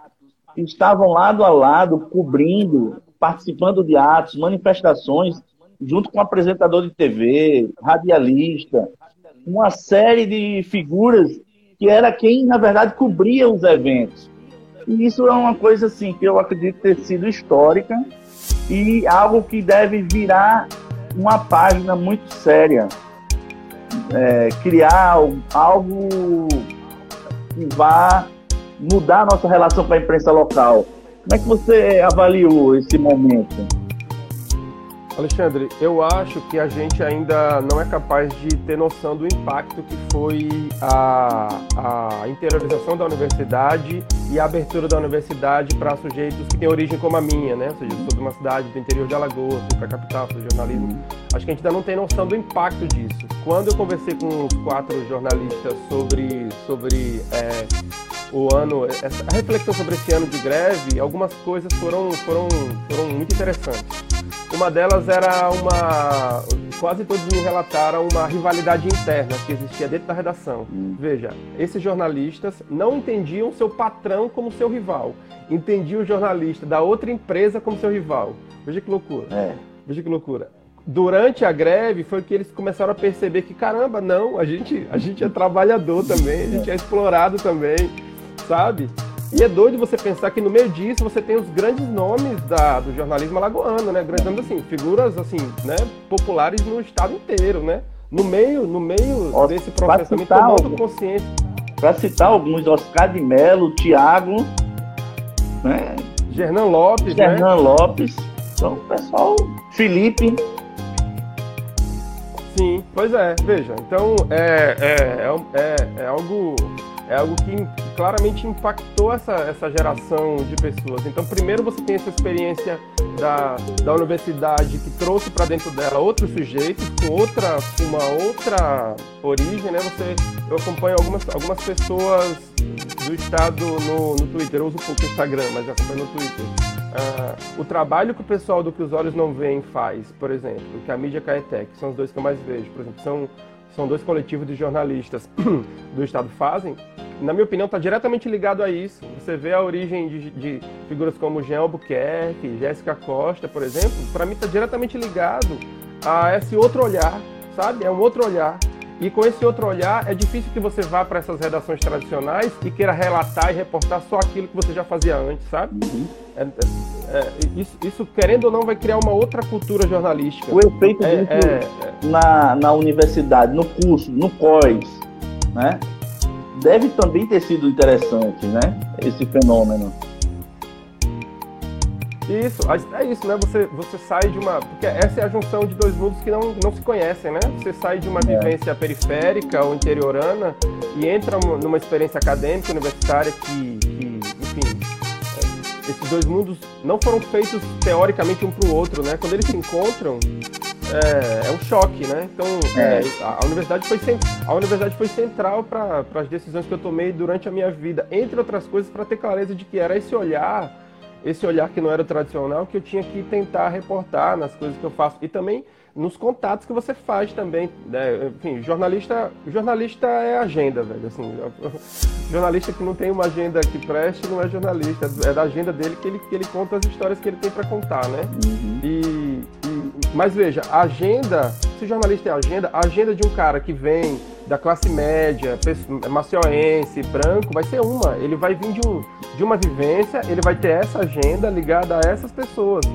estavam lado a lado, cobrindo, participando de atos, manifestações, junto com apresentador de TV, radialista, uma série de figuras que era quem, na verdade, cobria os eventos. E isso é uma coisa assim que eu acredito ter sido histórica e algo que deve virar uma página muito séria, é, criar algo que vá mudar a nossa relação com a imprensa local. Como é que você avaliou esse momento? Alexandre, eu acho que a gente ainda não é capaz de ter noção do impacto que foi a, a interiorização da universidade e a abertura da universidade para sujeitos que têm origem como a minha, né? Ou seja, sou de uma cidade do interior de Alagoas, para a capital, sou jornalismo. Acho que a gente ainda não tem noção do impacto disso. Quando eu conversei com os quatro jornalistas sobre, sobre é, o ano, essa, a reflexão sobre esse ano de greve, algumas coisas foram, foram, foram muito interessantes. Uma delas era uma. Quase todos me relataram uma rivalidade interna que existia dentro da redação. Hum. Veja, esses jornalistas não entendiam seu patrão como seu rival, entendiam o jornalista da outra empresa como seu rival. Veja que loucura. É. Veja que loucura. Durante a greve foi que eles começaram a perceber que, caramba, não, a gente, a gente é trabalhador também, a gente é explorado também sabe? E é doido você pensar que no meio disso você tem os grandes nomes da, do jornalismo alagoano, né? Grandes nomes, assim, figuras, assim, né? Populares no estado inteiro, né? No meio, no meio Ó, desse processo também, tomando consciência. Para citar alguns, Oscar de Mello, Thiago, né? Gernan Lopes, Gernan né? Lopes. Então, pessoal, Felipe. Sim, pois é, veja. Então, é, é, é, é, é algo é algo que claramente impactou essa, essa geração de pessoas. Então, primeiro você tem essa experiência da, da universidade que trouxe para dentro dela outros sujeitos com outra, uma outra origem, né? Você, eu acompanho algumas, algumas pessoas do estado no, no Twitter, eu uso pouco o Instagram, mas acompanho no Twitter. Uh, o trabalho que o pessoal do Que os Olhos Não Veem faz, por exemplo, que a mídia Caetec, são os dois que eu mais vejo, por exemplo, são são dois coletivos de jornalistas do Estado fazem, na minha opinião, está diretamente ligado a isso. Você vê a origem de, de figuras como Jean Albuquerque, Jéssica Costa, por exemplo, para mim está diretamente ligado a esse outro olhar, sabe? É um outro olhar. E com esse outro olhar, é difícil que você vá para essas redações tradicionais e queira relatar e reportar só aquilo que você já fazia antes, sabe? Uhum. É, é, é isso, isso, querendo ou não, vai criar uma outra cultura jornalística. O efeito é, disso é, é. na, na universidade, no curso, no COIS, né? Deve também ter sido interessante, né? Esse fenômeno. Isso, é isso, né? Você, você sai de uma. Porque essa é a junção de dois mundos que não, não se conhecem, né? Você sai de uma é. vivência periférica ou interiorana e entra numa experiência acadêmica, universitária que, que enfim. É, esses dois mundos não foram feitos teoricamente um para o outro, né? Quando eles se encontram, é, é um choque, né? Então, é. É, a, universidade foi, a universidade foi central para as decisões que eu tomei durante a minha vida, entre outras coisas, para ter clareza de que era esse olhar esse olhar que não era tradicional que eu tinha que tentar reportar nas coisas que eu faço e também nos contatos que você faz também, né? Enfim, jornalista, jornalista é agenda, velho, assim, jornalista que não tem uma agenda que preste não é jornalista, é da agenda dele que ele, que ele conta as histórias que ele tem para contar, né? Uhum. E, e, mas veja, a agenda, se jornalista é agenda, a agenda de um cara que vem da classe média, macioense, branco, vai ser uma. Ele vai vir de, um, de uma vivência, ele vai ter essa agenda ligada a essas pessoas.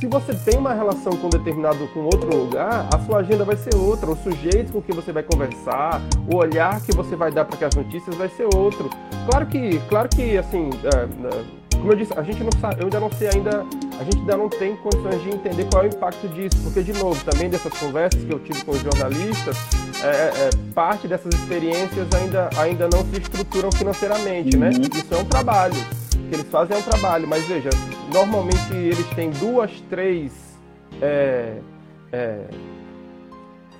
Se você tem uma relação com determinado, com outro lugar, a sua agenda vai ser outra, o sujeito com quem você vai conversar, o olhar que você vai dar para aquelas notícias vai ser outro. Claro que, claro que, assim, é, é como eu disse, a gente não sabe, eu ainda não sei ainda, a gente ainda não tem condições de entender qual é o impacto disso, porque de novo, também dessas conversas que eu tive com os jornalistas, é, é, é parte dessas experiências ainda, ainda não se estruturam financeiramente, né? uhum. né? Isso é um trabalho. Que eles fazem é um trabalho, mas veja, normalmente eles têm duas, três é, é,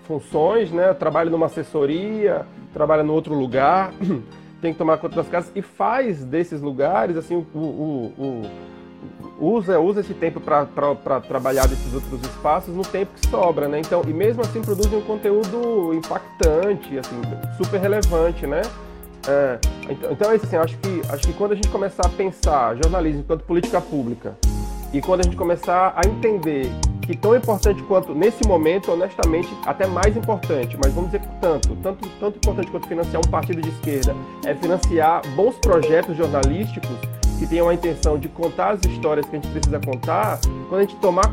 funções, né? Trabalho numa assessoria, trabalha no outro lugar. tem que tomar conta das casas e faz desses lugares, assim, o, o, o, usa, usa esse tempo para trabalhar desses outros espaços no tempo que sobra, né? Então, e mesmo assim produzem um conteúdo impactante, assim, super relevante, né? É, então, então é isso, assim, acho que, acho que quando a gente começar a pensar jornalismo enquanto política pública e quando a gente começar a entender que tão importante quanto, nesse momento, honestamente, até mais importante, mas vamos dizer tanto, tanto, tanto importante quanto financiar um partido de esquerda, é financiar bons projetos jornalísticos que tenham a intenção de contar as histórias que a gente precisa contar, quando a gente tomar,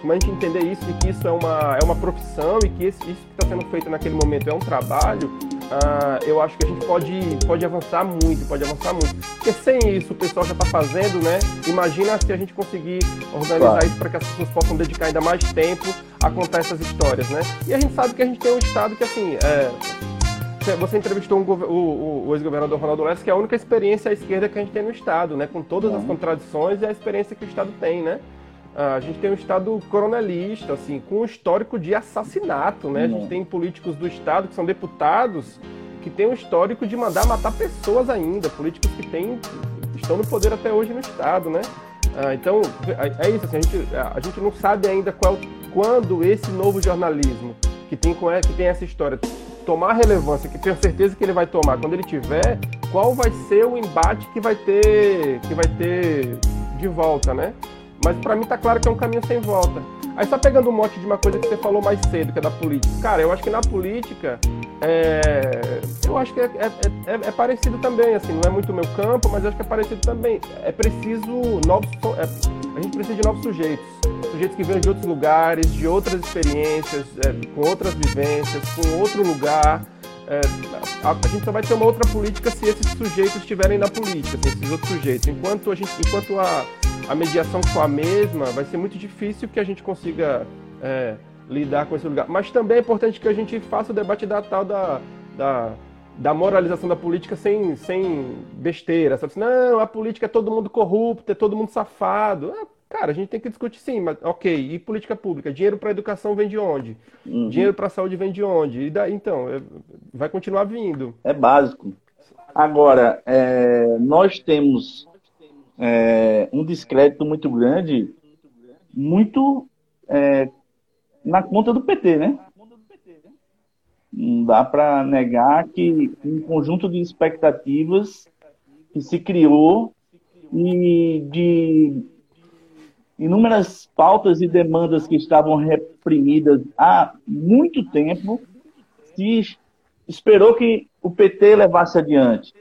quando a gente entender isso e que isso é uma, é uma profissão e que isso que está sendo feito naquele momento é um trabalho, uh, eu acho que a gente pode, pode avançar muito, pode avançar muito. Porque sem isso o pessoal já está fazendo, né? Imagina se a gente conseguir organizar claro. isso para que as pessoas possam dedicar ainda mais tempo a contar essas histórias, né? E a gente sabe que a gente tem um estado que, assim, é, você entrevistou um, o, o, ex-governador Ronaldo Lessa, que é a única experiência à esquerda que a gente tem no Estado, né? Com todas as contradições e a experiência que o Estado tem, né? A gente tem um Estado coronelista, assim, com um histórico de assassinato, né? A gente tem políticos do Estado que são deputados que têm um histórico de mandar matar pessoas ainda, políticos que têm, estão no poder até hoje no Estado, né? Ah, então, é, é isso, assim, a, gente, a gente não sabe ainda qual, quando esse novo jornalismo, que tem, que tem essa história, tomar relevância, que tenho certeza que ele vai tomar quando ele tiver, qual vai ser o embate que vai ter, que vai ter de volta, né? Mas para mim tá claro que é um caminho sem volta. Aí só pegando um mote de uma coisa que você falou mais cedo, que é da política. Cara, eu acho que na política, é... eu acho que é, é, é, é, parecido também, assim, não é muito meu campo, mas acho que é parecido também. É preciso novos... É, a gente precisa de novos sujeitos. Sujeitos que vêm de outros lugares, de outras experiências, é, com outras vivências, com outro lugar. É, a, a, gente só vai ter uma outra política se esses sujeitos estiverem na política, esses outros sujeitos. Enquanto a gente, enquanto a, a mediação for a mesma, vai ser muito difícil que a gente consiga é, lidar com esse lugar. Mas também é importante que a gente faça o debate da tal da, da, da moralização da política sem, sem besteira. Sabe? Assim, não, a política é todo mundo corrupto, é todo mundo safado. Ah, cara, a gente tem que discutir sim, mas ok, e política pública? Dinheiro para educação vem de onde? Uhum. Dinheiro para saúde vem de onde? E daí, então, é, vai continuar vindo. É básico. Agora, é, nós temos é, um descrédito muito grande, muito é, na conta do PT, né? Não dá para negar que um conjunto de expectativas que se criou e de inúmeras pautas e demandas que estavam reprimidas há muito tempo, se esperou que o PT levasse adiante.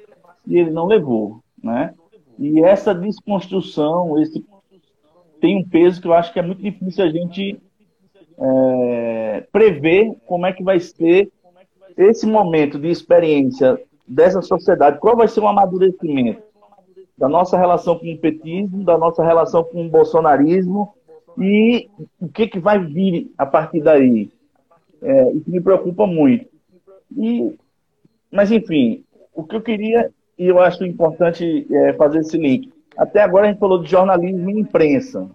E ele não levou, né? E essa desconstrução, esse tem um peso que eu acho que é muito difícil a gente é, prever como é que vai ser esse momento de experiência dessa sociedade, qual vai ser o amadurecimento da nossa relação com o petismo, da nossa relação com o bolsonarismo e o que, que vai vir a partir daí. É, isso me preocupa muito. E, mas, enfim, o que eu queria e eu acho importante é, fazer esse link. Até agora a gente falou de jornalismo e imprensa,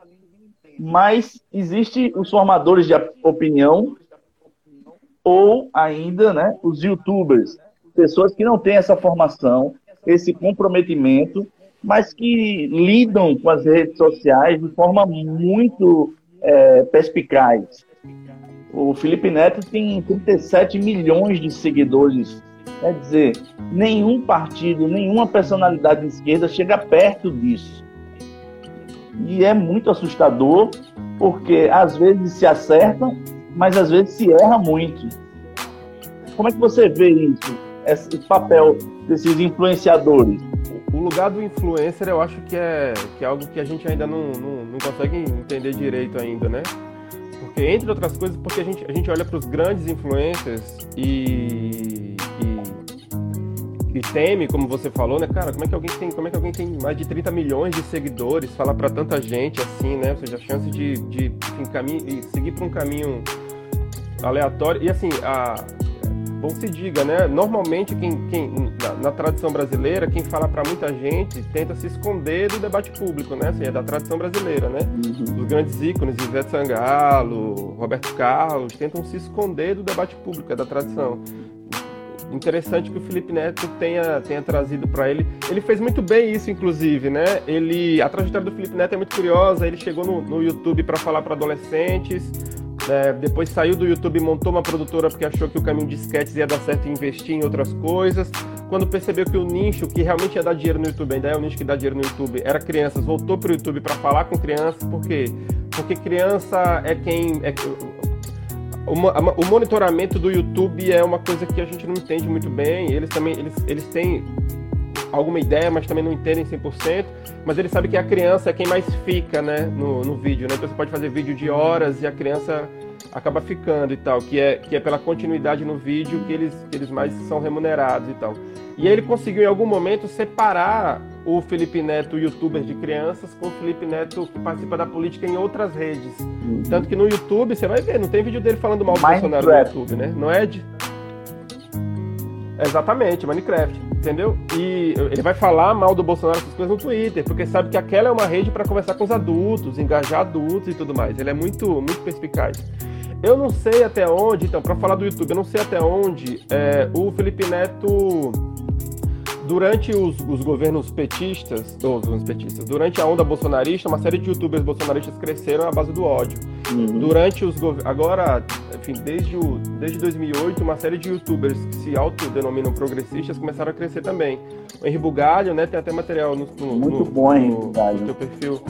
mas existe os formadores de opinião ou ainda né, os youtubers, pessoas que não têm essa formação, esse comprometimento, mas que lidam com as redes sociais de forma muito é, perspicaz. O Felipe Neto tem 37 milhões de seguidores Quer dizer, nenhum partido, nenhuma personalidade de esquerda chega perto disso. E é muito assustador, porque às vezes se acerta, mas às vezes se erra muito. Como é que você vê isso, esse papel desses influenciadores? O lugar do influencer eu acho que é, que é algo que a gente ainda não, não, não consegue entender direito ainda, né? Porque, entre outras coisas, porque a gente, a gente olha para os grandes influencers e, e, teme, como você falou, né, cara, como é que alguém tem, como é que alguém tem mais de 30 milhões de seguidores, fala para tanta gente assim, né? Ou seja, a chance de, de enfim, seguir para um caminho aleatório. E assim, a, bom se diga, né? Normalmente, quem, quem na, na tradição brasileira, quem fala para muita gente tenta se esconder do debate público, né? Assim, é da tradição brasileira, né? Uhum. Os grandes ícones, Ivete Sangalo, Roberto Carlos, tentam se esconder do debate público, é da tradição. Interessante que o Felipe Neto tenha, tenha trazido para ele. Ele fez muito bem isso, inclusive, né? Ele, a trajetória do Felipe Neto é muito curiosa. Ele chegou no, no YouTube para falar para adolescentes é, depois saiu do YouTube, montou uma produtora porque achou que o caminho de sketches ia dar certo e investir em outras coisas. Quando percebeu que o nicho que realmente ia dar dinheiro no YouTube, ainda é o nicho que dá dinheiro no YouTube, era crianças, voltou para o YouTube para falar com crianças, por quê? Porque criança é quem. É, o, monitoramento do YouTube é uma coisa que a gente não entende muito bem. Eles também eles, eles têm alguma ideia, mas também não entendem 100%. Mas ele sabe que a criança é quem mais fica, né, no, no vídeo, né? Então você pode fazer vídeo de horas e a criança acaba ficando e tal, que é, que é pela continuidade no vídeo que eles, que eles mais são remunerados e tal. E aí ele conseguiu em algum momento separar o Felipe Neto, youtuber de crianças, com o Felipe Neto que participa da política em outras redes. Uhum. Tanto que no YouTube, você vai ver, não tem vídeo dele falando mal do Minecraft. Bolsonaro no YouTube, né? Não é de. Exatamente, Minecraft, entendeu? E ele vai falar mal do Bolsonaro essas coisas no Twitter, porque sabe que aquela é uma rede para conversar com os adultos, engajar adultos e tudo mais. Ele é muito, muito perspicaz. Eu não sei até onde, então, para falar do YouTube, eu não sei até onde é, o Felipe Neto durante os, os, governos petistas, ou os petistas, durante a onda bolsonarista, uma série de youtubers bolsonaristas cresceram à base do ódio. Uhum. Durante os agora, enfim, desde, o, desde 2008, uma série de youtubers que se autodenominam progressistas começaram a crescer também. O Henri Bugalho, né, tem até material no, no, Muito no, bom, no, no teu perfil.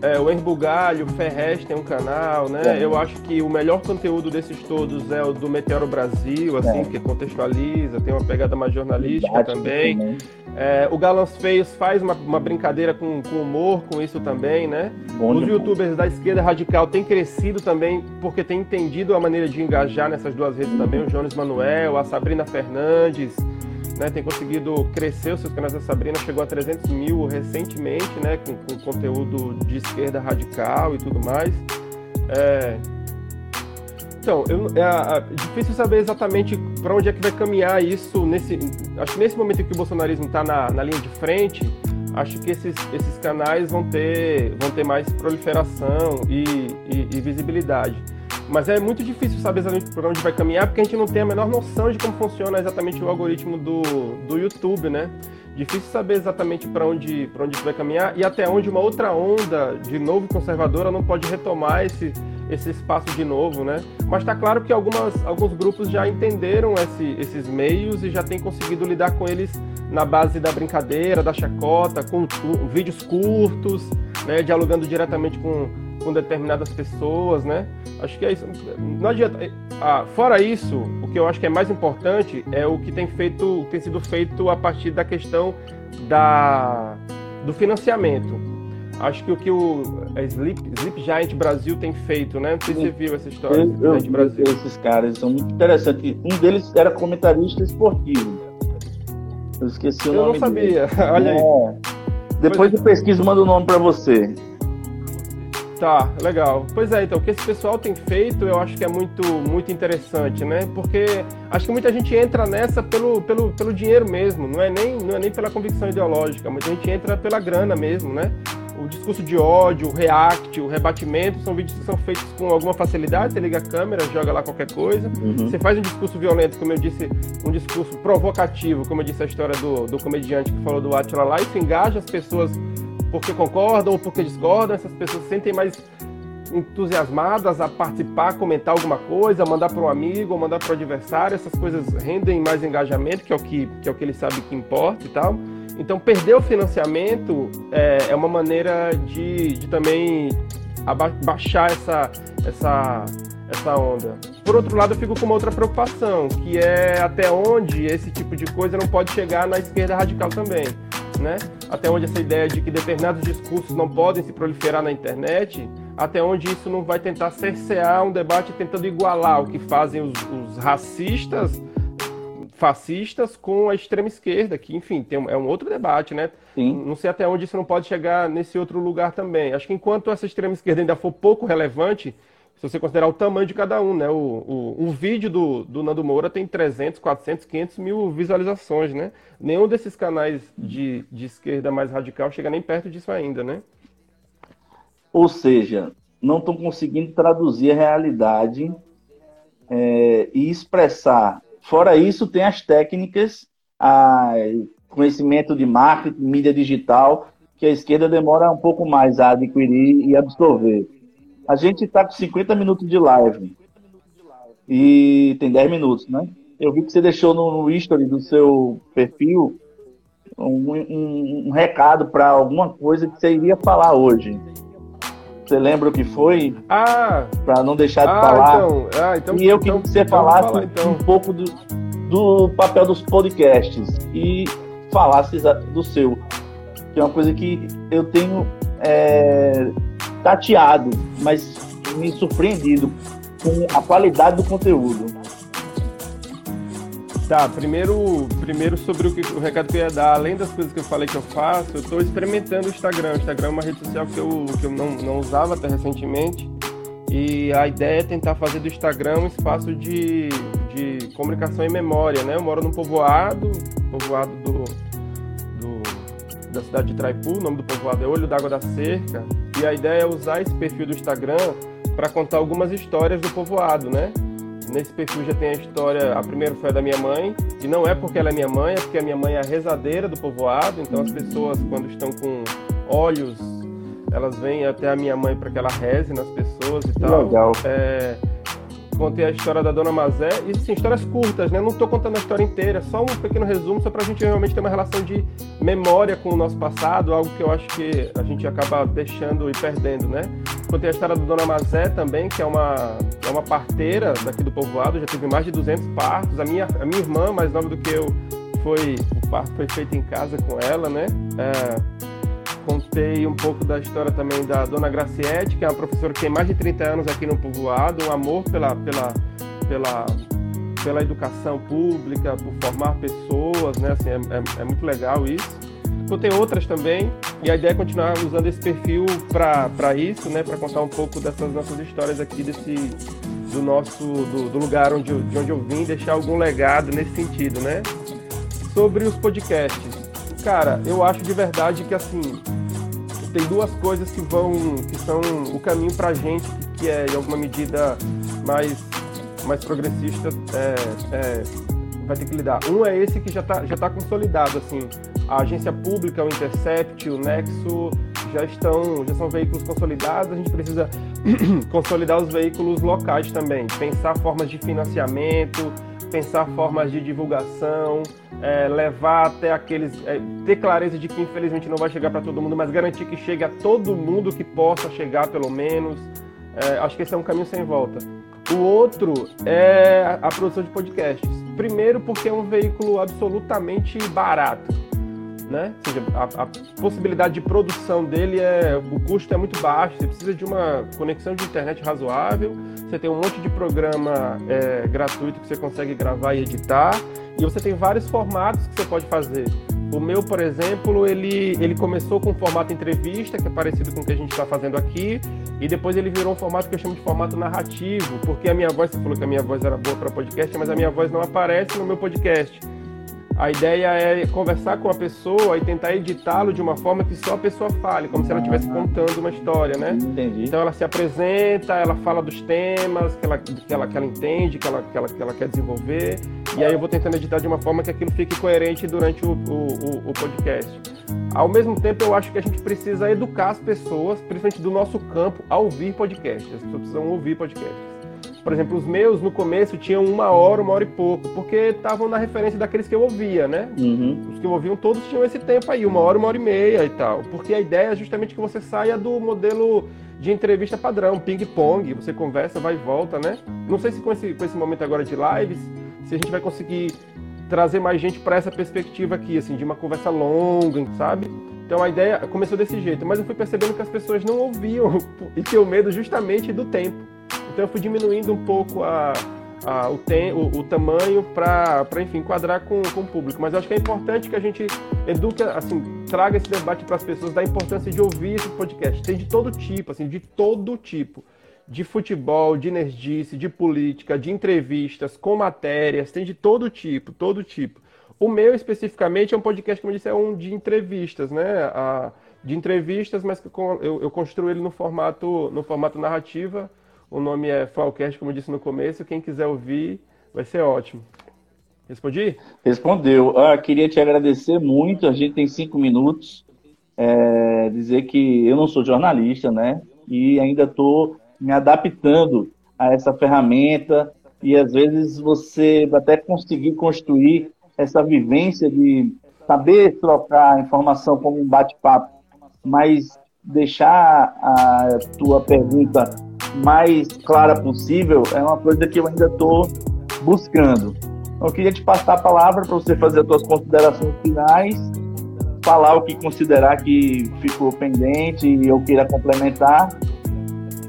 É, o Herbugalho, o Ferrez tem um canal, né? É. Eu acho que o melhor conteúdo desses todos é o do Meteoro Brasil, assim, é. que contextualiza, tem uma pegada mais jornalística também. também. É, o Galãs Feios faz uma, uma brincadeira com, com, humor com isso também, né? Bom Os youtubers da esquerda radical têm crescido também porque têm entendido a maneira de engajar nessas duas redes também. O Jones Manuel, a Sabrina Fernandes, né, tem conseguido crescer os seus canais da Sabrina, chegou a 300 mil recentemente, né, com, com conteúdo de esquerda radical e tudo mais. É... Então, eu, é, é, difícil saber exatamente para onde é que vai caminhar isso. Nesse, acho que nesse momento em que o bolsonarismo está na, na linha de frente, acho que esses, esses canais vão ter, vão ter mais proliferação e, e, e visibilidade. Mas é muito difícil saber exatamente por onde vai caminhar, porque a gente não tem a menor noção de como funciona exatamente o algoritmo do, do YouTube, né? Difícil saber exatamente para onde, onde isso vai caminhar e até onde uma outra onda de novo conservadora não pode retomar esse, esse espaço de novo, né? Mas está claro que algumas, alguns grupos já entenderam esse, esses meios e já têm conseguido lidar com eles na base da brincadeira, da chacota, com, com vídeos curtos, né? dialogando diretamente com com determinadas pessoas, né? Acho que é isso. Não adianta. Ah, fora isso, o que eu acho que é mais importante é o que tem feito, tem sido feito a partir da questão da, do financiamento. Acho que o que o Sleep, Sleep Giant Brasil tem feito, né? Não sei se você viu essa história. Eu, eu, Brasil. Esses caras são muito interessantes. Um deles era comentarista esportivo. Eu esqueci o eu nome. Eu não sabia. Dele. Olha aí. É. Depois eu pesquiso, mando o nome para você. Tá, legal. Pois é, então, o que esse pessoal tem feito eu acho que é muito, muito interessante, né? Porque acho que muita gente entra nessa pelo, pelo, pelo dinheiro mesmo, não é, nem, não é nem pela convicção ideológica, muita gente entra pela grana mesmo, né? O discurso de ódio, o react, o rebatimento são vídeos que são feitos com alguma facilidade, você liga a câmera, joga lá qualquer coisa, uhum. você faz um discurso violento, como eu disse, um discurso provocativo, como eu disse a história do, do comediante que falou do Atila lá, isso engaja as pessoas porque concordam ou porque discordam, essas pessoas se sentem mais entusiasmadas a participar, comentar alguma coisa, mandar para um amigo mandar para o adversário, essas coisas rendem mais engajamento, que é o que, que, é o que ele sabe que importa e tal. Então, perder o financiamento é, é uma maneira de, de também baixar essa, essa, essa onda. Por outro lado, eu fico com uma outra preocupação, que é até onde esse tipo de coisa não pode chegar na esquerda radical também né? Até onde essa ideia de que determinados discursos não podem se proliferar na internet, até onde isso não vai tentar cercear um debate tentando igualar o que fazem os, os racistas, fascistas com a extrema esquerda, que, enfim, tem, é um outro debate, né? Sim. Não sei até onde isso não pode chegar nesse outro lugar também. Acho que enquanto essa extrema esquerda ainda for pouco relevante, se você considerar o tamanho de cada um, né? O, o, vídeo do, do Nando Moura tem 300, 400, 500 mil visualizações, né? Nenhum desses canais de, de esquerda mais radical chega nem perto disso ainda, né? Ou seja, não estão conseguindo traduzir a realidade é, e expressar. Fora isso, tem as técnicas, a conhecimento de marketing, mídia digital, que a esquerda demora um pouco mais a adquirir e absorver. A gente está com 50 minutos de live. E tem 10 minutos, né? Eu vi que você deixou no, no history do seu perfil um, um, um recado para alguma coisa que você iria falar hoje. Você lembra o que foi? Ah! Para não deixar de ah, falar. Então, ah, então, e eu então, queria que você então, falasse falar, então. um pouco do, do papel dos podcasts. E falasse do seu, que é uma coisa que eu tenho é, tateado, mas me surpreendido com a qualidade do conteúdo. Tá, primeiro, primeiro sobre o, que, o recado que eu ia dar, além das coisas que eu falei que eu faço, eu estou experimentando o Instagram. O Instagram é uma rede social que eu, que eu não, não usava até recentemente. E a ideia é tentar fazer do Instagram um espaço de, de comunicação em memória, né? Eu moro num povoado, povoado do, do, da cidade de Traipu, o nome do povoado é Olho d'Água da Cerca. E a ideia é usar esse perfil do Instagram para contar algumas histórias do povoado, né? Nesse perfil já tem a história, a primeira foi a da minha mãe, e não é porque ela é minha mãe, é porque a minha mãe é a rezadeira do povoado, então as pessoas quando estão com olhos, elas vêm até a minha mãe para que ela reze nas pessoas e tal. Legal. É, contei a história da Dona Mazé, e sim, histórias curtas, né? Não estou contando a história inteira, só um pequeno resumo, só para a gente realmente ter uma relação de memória com o nosso passado, algo que eu acho que a gente acaba deixando e perdendo, né? Contei a história da Dona Mazé também, que é uma, é uma parteira daqui do povoado, já teve mais de 200 partos. A minha, a minha irmã, mais nova do que eu, foi o parto foi feito em casa com ela, né? É, contei um pouco da história também da dona Graciete, que é uma professora que tem mais de 30 anos aqui no povoado, um amor pela, pela, pela, pela educação pública, por formar pessoas, né? Assim, é, é, é muito legal isso. Contei outras também, e a ideia é continuar usando esse perfil para isso, né? Para contar um pouco dessas nossas histórias aqui, desse, do nosso do, do lugar onde, de onde eu vim, deixar algum legado nesse sentido, né? Sobre os podcasts. Cara, eu acho de verdade que assim, tem duas coisas que vão, que são o caminho para gente, que é em alguma medida mais, mais progressista, é, é, vai ter que lidar. Um é esse que já está já tá consolidado, assim, a agência pública, o Intercept, o Nexo, já estão, já são veículos consolidados, a gente precisa consolidar os veículos locais também, pensar formas de financiamento, pensar formas de divulgação, é, levar até aqueles. É, ter clareza de que infelizmente não vai chegar para todo mundo, mas garantir que chegue a todo mundo que possa chegar, pelo menos. É, acho que esse é um caminho sem volta. O outro é a produção de podcasts. Primeiro, porque é um veículo absolutamente barato. Né? Ou seja, a, a, possibilidade de produção dele é. O custo é muito baixo, você precisa de uma conexão de internet razoável, você tem um monte de programa é, gratuito que você consegue gravar e editar, e você tem vários formatos que você pode fazer. O meu, por exemplo, ele, ele começou com o formato entrevista, que é parecido com o que a gente está fazendo aqui, e depois ele virou um formato que eu chamo de formato narrativo, porque a minha voz, você falou que a minha voz era boa para podcast, mas a minha voz não aparece no meu podcast. A ideia é conversar com a pessoa e tentar editá-lo de uma forma que só a pessoa fale, como se ela estivesse contando uma história, né? Entendi. Então ela se apresenta, ela fala dos temas que ela, que ela, que ela entende, que ela, que, ela, que ela quer desenvolver, e aí eu vou tentando editar de uma forma que aquilo fique coerente durante o, o, o podcast. Ao mesmo tempo, eu acho que a gente precisa educar as pessoas, principalmente do nosso campo, a ouvir podcasts. As pessoas precisam ouvir podcasts. Por exemplo, os meus no começo tinham uma hora, uma hora e pouco, porque estavam na referência daqueles que eu ouvia, né? Uhum. Os que eu ouviam todos tinham esse tempo aí, uma hora, uma hora e meia e tal. Porque a ideia é justamente que você saia do modelo de entrevista padrão, ping-pong, você conversa, vai e volta, né? Não sei se com esse, com esse momento agora de lives, se a gente vai conseguir trazer mais gente para essa perspectiva aqui, assim, de uma conversa longa, sabe? Então a ideia começou desse jeito, mas eu fui percebendo que as pessoas não ouviam e tinham medo justamente do tempo. Então eu fui diminuindo um pouco a, a, o, tem, o, o tamanho para, enfim, enquadrar com, com o público. Mas eu acho que é importante que a gente eduque, assim, traga esse debate para as pessoas da importância de ouvir esse podcast. Tem de todo tipo, assim, de todo tipo. De futebol, de nerdice, de política, de entrevistas, com matérias, tem de todo tipo, todo tipo. O meu, especificamente, é um podcast, como eu disse, é um de entrevistas, né? A, de entrevistas, mas que eu, eu construo ele no formato, no formato narrativa, o nome é Falcast, como eu disse no começo. Quem quiser ouvir, vai ser ótimo. Respondi? Respondeu. Ah, queria te agradecer muito. A gente tem cinco minutos. É, dizer que eu não sou jornalista, né? E ainda estou me adaptando a essa ferramenta. E às vezes você até conseguir construir essa vivência de saber trocar informação como um bate-papo, mas deixar a tua pergunta mais clara possível é uma coisa que eu ainda estou buscando. Eu queria te passar a palavra para você fazer as suas considerações finais, falar o que considerar que ficou pendente e eu queira complementar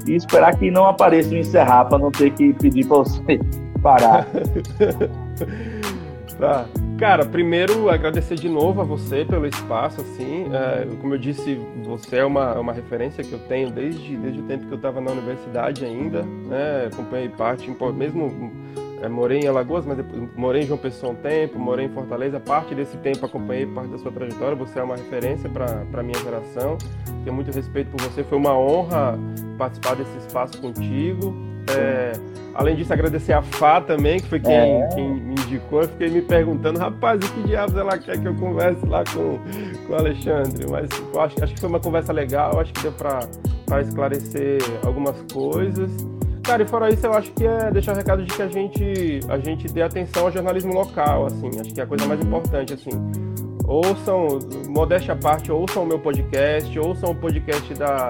e esperar que não apareça o encerrar para não ter que pedir para você parar. tá. Cara, primeiro agradecer de novo a você pelo espaço, assim, é, como eu disse, você é uma, uma referência que eu tenho desde, desde o tempo que eu estava na universidade ainda, né, acompanhei parte, mesmo é, morei em Alagoas, mas morei em João Pessoa um tempo, morei em Fortaleza, parte desse tempo acompanhei parte da sua trajetória, você é uma referência para a minha geração, tenho muito respeito por você, foi uma honra participar desse espaço contigo, é, além disso, agradecer a Fá também, que foi quem, é. quem, indicou. Eu fiquei me perguntando, rapaz, o que diabos ela quer que eu converse lá com, com o Alexandre? Mas acho, acho que foi uma conversa legal, acho que deu para esclarecer algumas coisas. Cara, e fora isso, eu acho que é deixar o recado de que a gente, a gente dê atenção ao jornalismo local, assim. Acho que é a coisa mais importante, assim. Ouçam, modéstia à parte, ouçam o meu podcast, ouçam o podcast da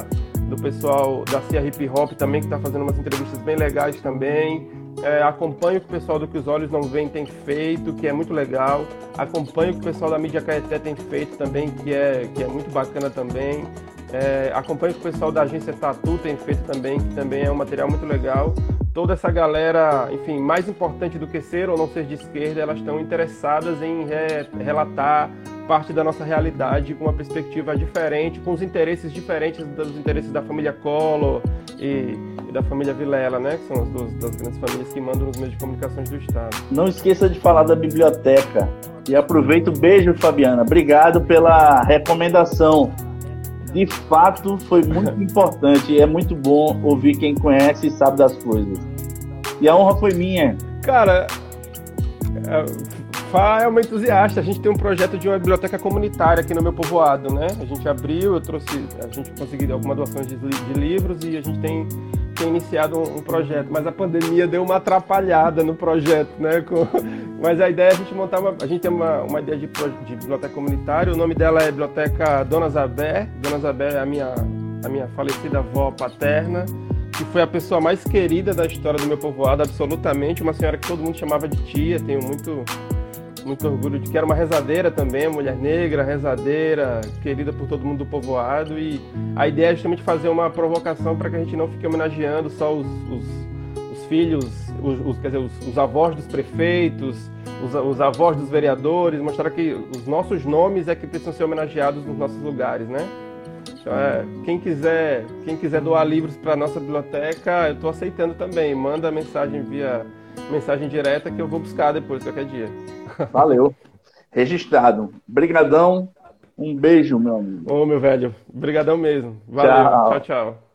do pessoal da Cia Hip Hop também, que está fazendo umas entrevistas bem legais também. É, acompanho o que o pessoal do Que os Olhos Não Vêm tem feito, que é muito legal. Acompanho o que o pessoal da Mídia Caeté tem feito também, que é, que é muito bacana também. É, acompanho o que o pessoal da agência Tatu tem feito também, que também é um material muito legal. Toda essa galera, enfim, mais importante do que ser ou não ser de esquerda, elas estão interessadas em re relatar parte da nossa realidade com uma perspectiva diferente, com os interesses diferentes dos interesses da família Collor e, e da família Vilela, né? Que são as duas das grandes famílias que mandam nos meios de comunicação do Estado. Não esqueça de falar da biblioteca. E aproveita o beijo, Fabiana. Obrigado pela recomendação. De fato, foi muito importante. É muito bom ouvir quem conhece e sabe das coisas. E a honra foi minha. Cara, é, Fá é uma entusiasta. A gente tem um projeto de uma biblioteca comunitária aqui no meu povoado, né? A gente abriu, eu trouxe, a gente conseguiu algumas doações de, de livros e a gente tem, tem iniciado um, um, projeto. Mas a pandemia deu uma atrapalhada no projeto, né? Com, mas a ideia é a gente montar uma, a gente tem uma, uma ideia de, de biblioteca comunitária. O nome dela é Biblioteca Dona Zabé. Dona Zabé é a minha, a minha falecida avó paterna que foi a pessoa mais querida da história do meu povoado, absolutamente, uma senhora que todo mundo chamava de tia, tenho muito muito orgulho de que era uma rezadeira também, mulher negra, rezadeira, querida por todo mundo do povoado. E a ideia é justamente fazer uma provocação para que a gente não fique homenageando só os, os, os filhos, os, os, quer dizer, os, os avós dos prefeitos, os, os, avós dos vereadores, mostrar que os nossos nomes é que precisam ser homenageados nos nossos lugares, né? Então, é, quem quiser, quem quiser doar livros para nossa biblioteca, eu estou aceitando também. Manda mensagem via mensagem direta que eu vou buscar depois qualquer dia. Valeu. Registrado. Brigadão. Um beijo, meu amigo. Ô, meu velho. Brigadão mesmo. Valeu. tchau. tchau. tchau.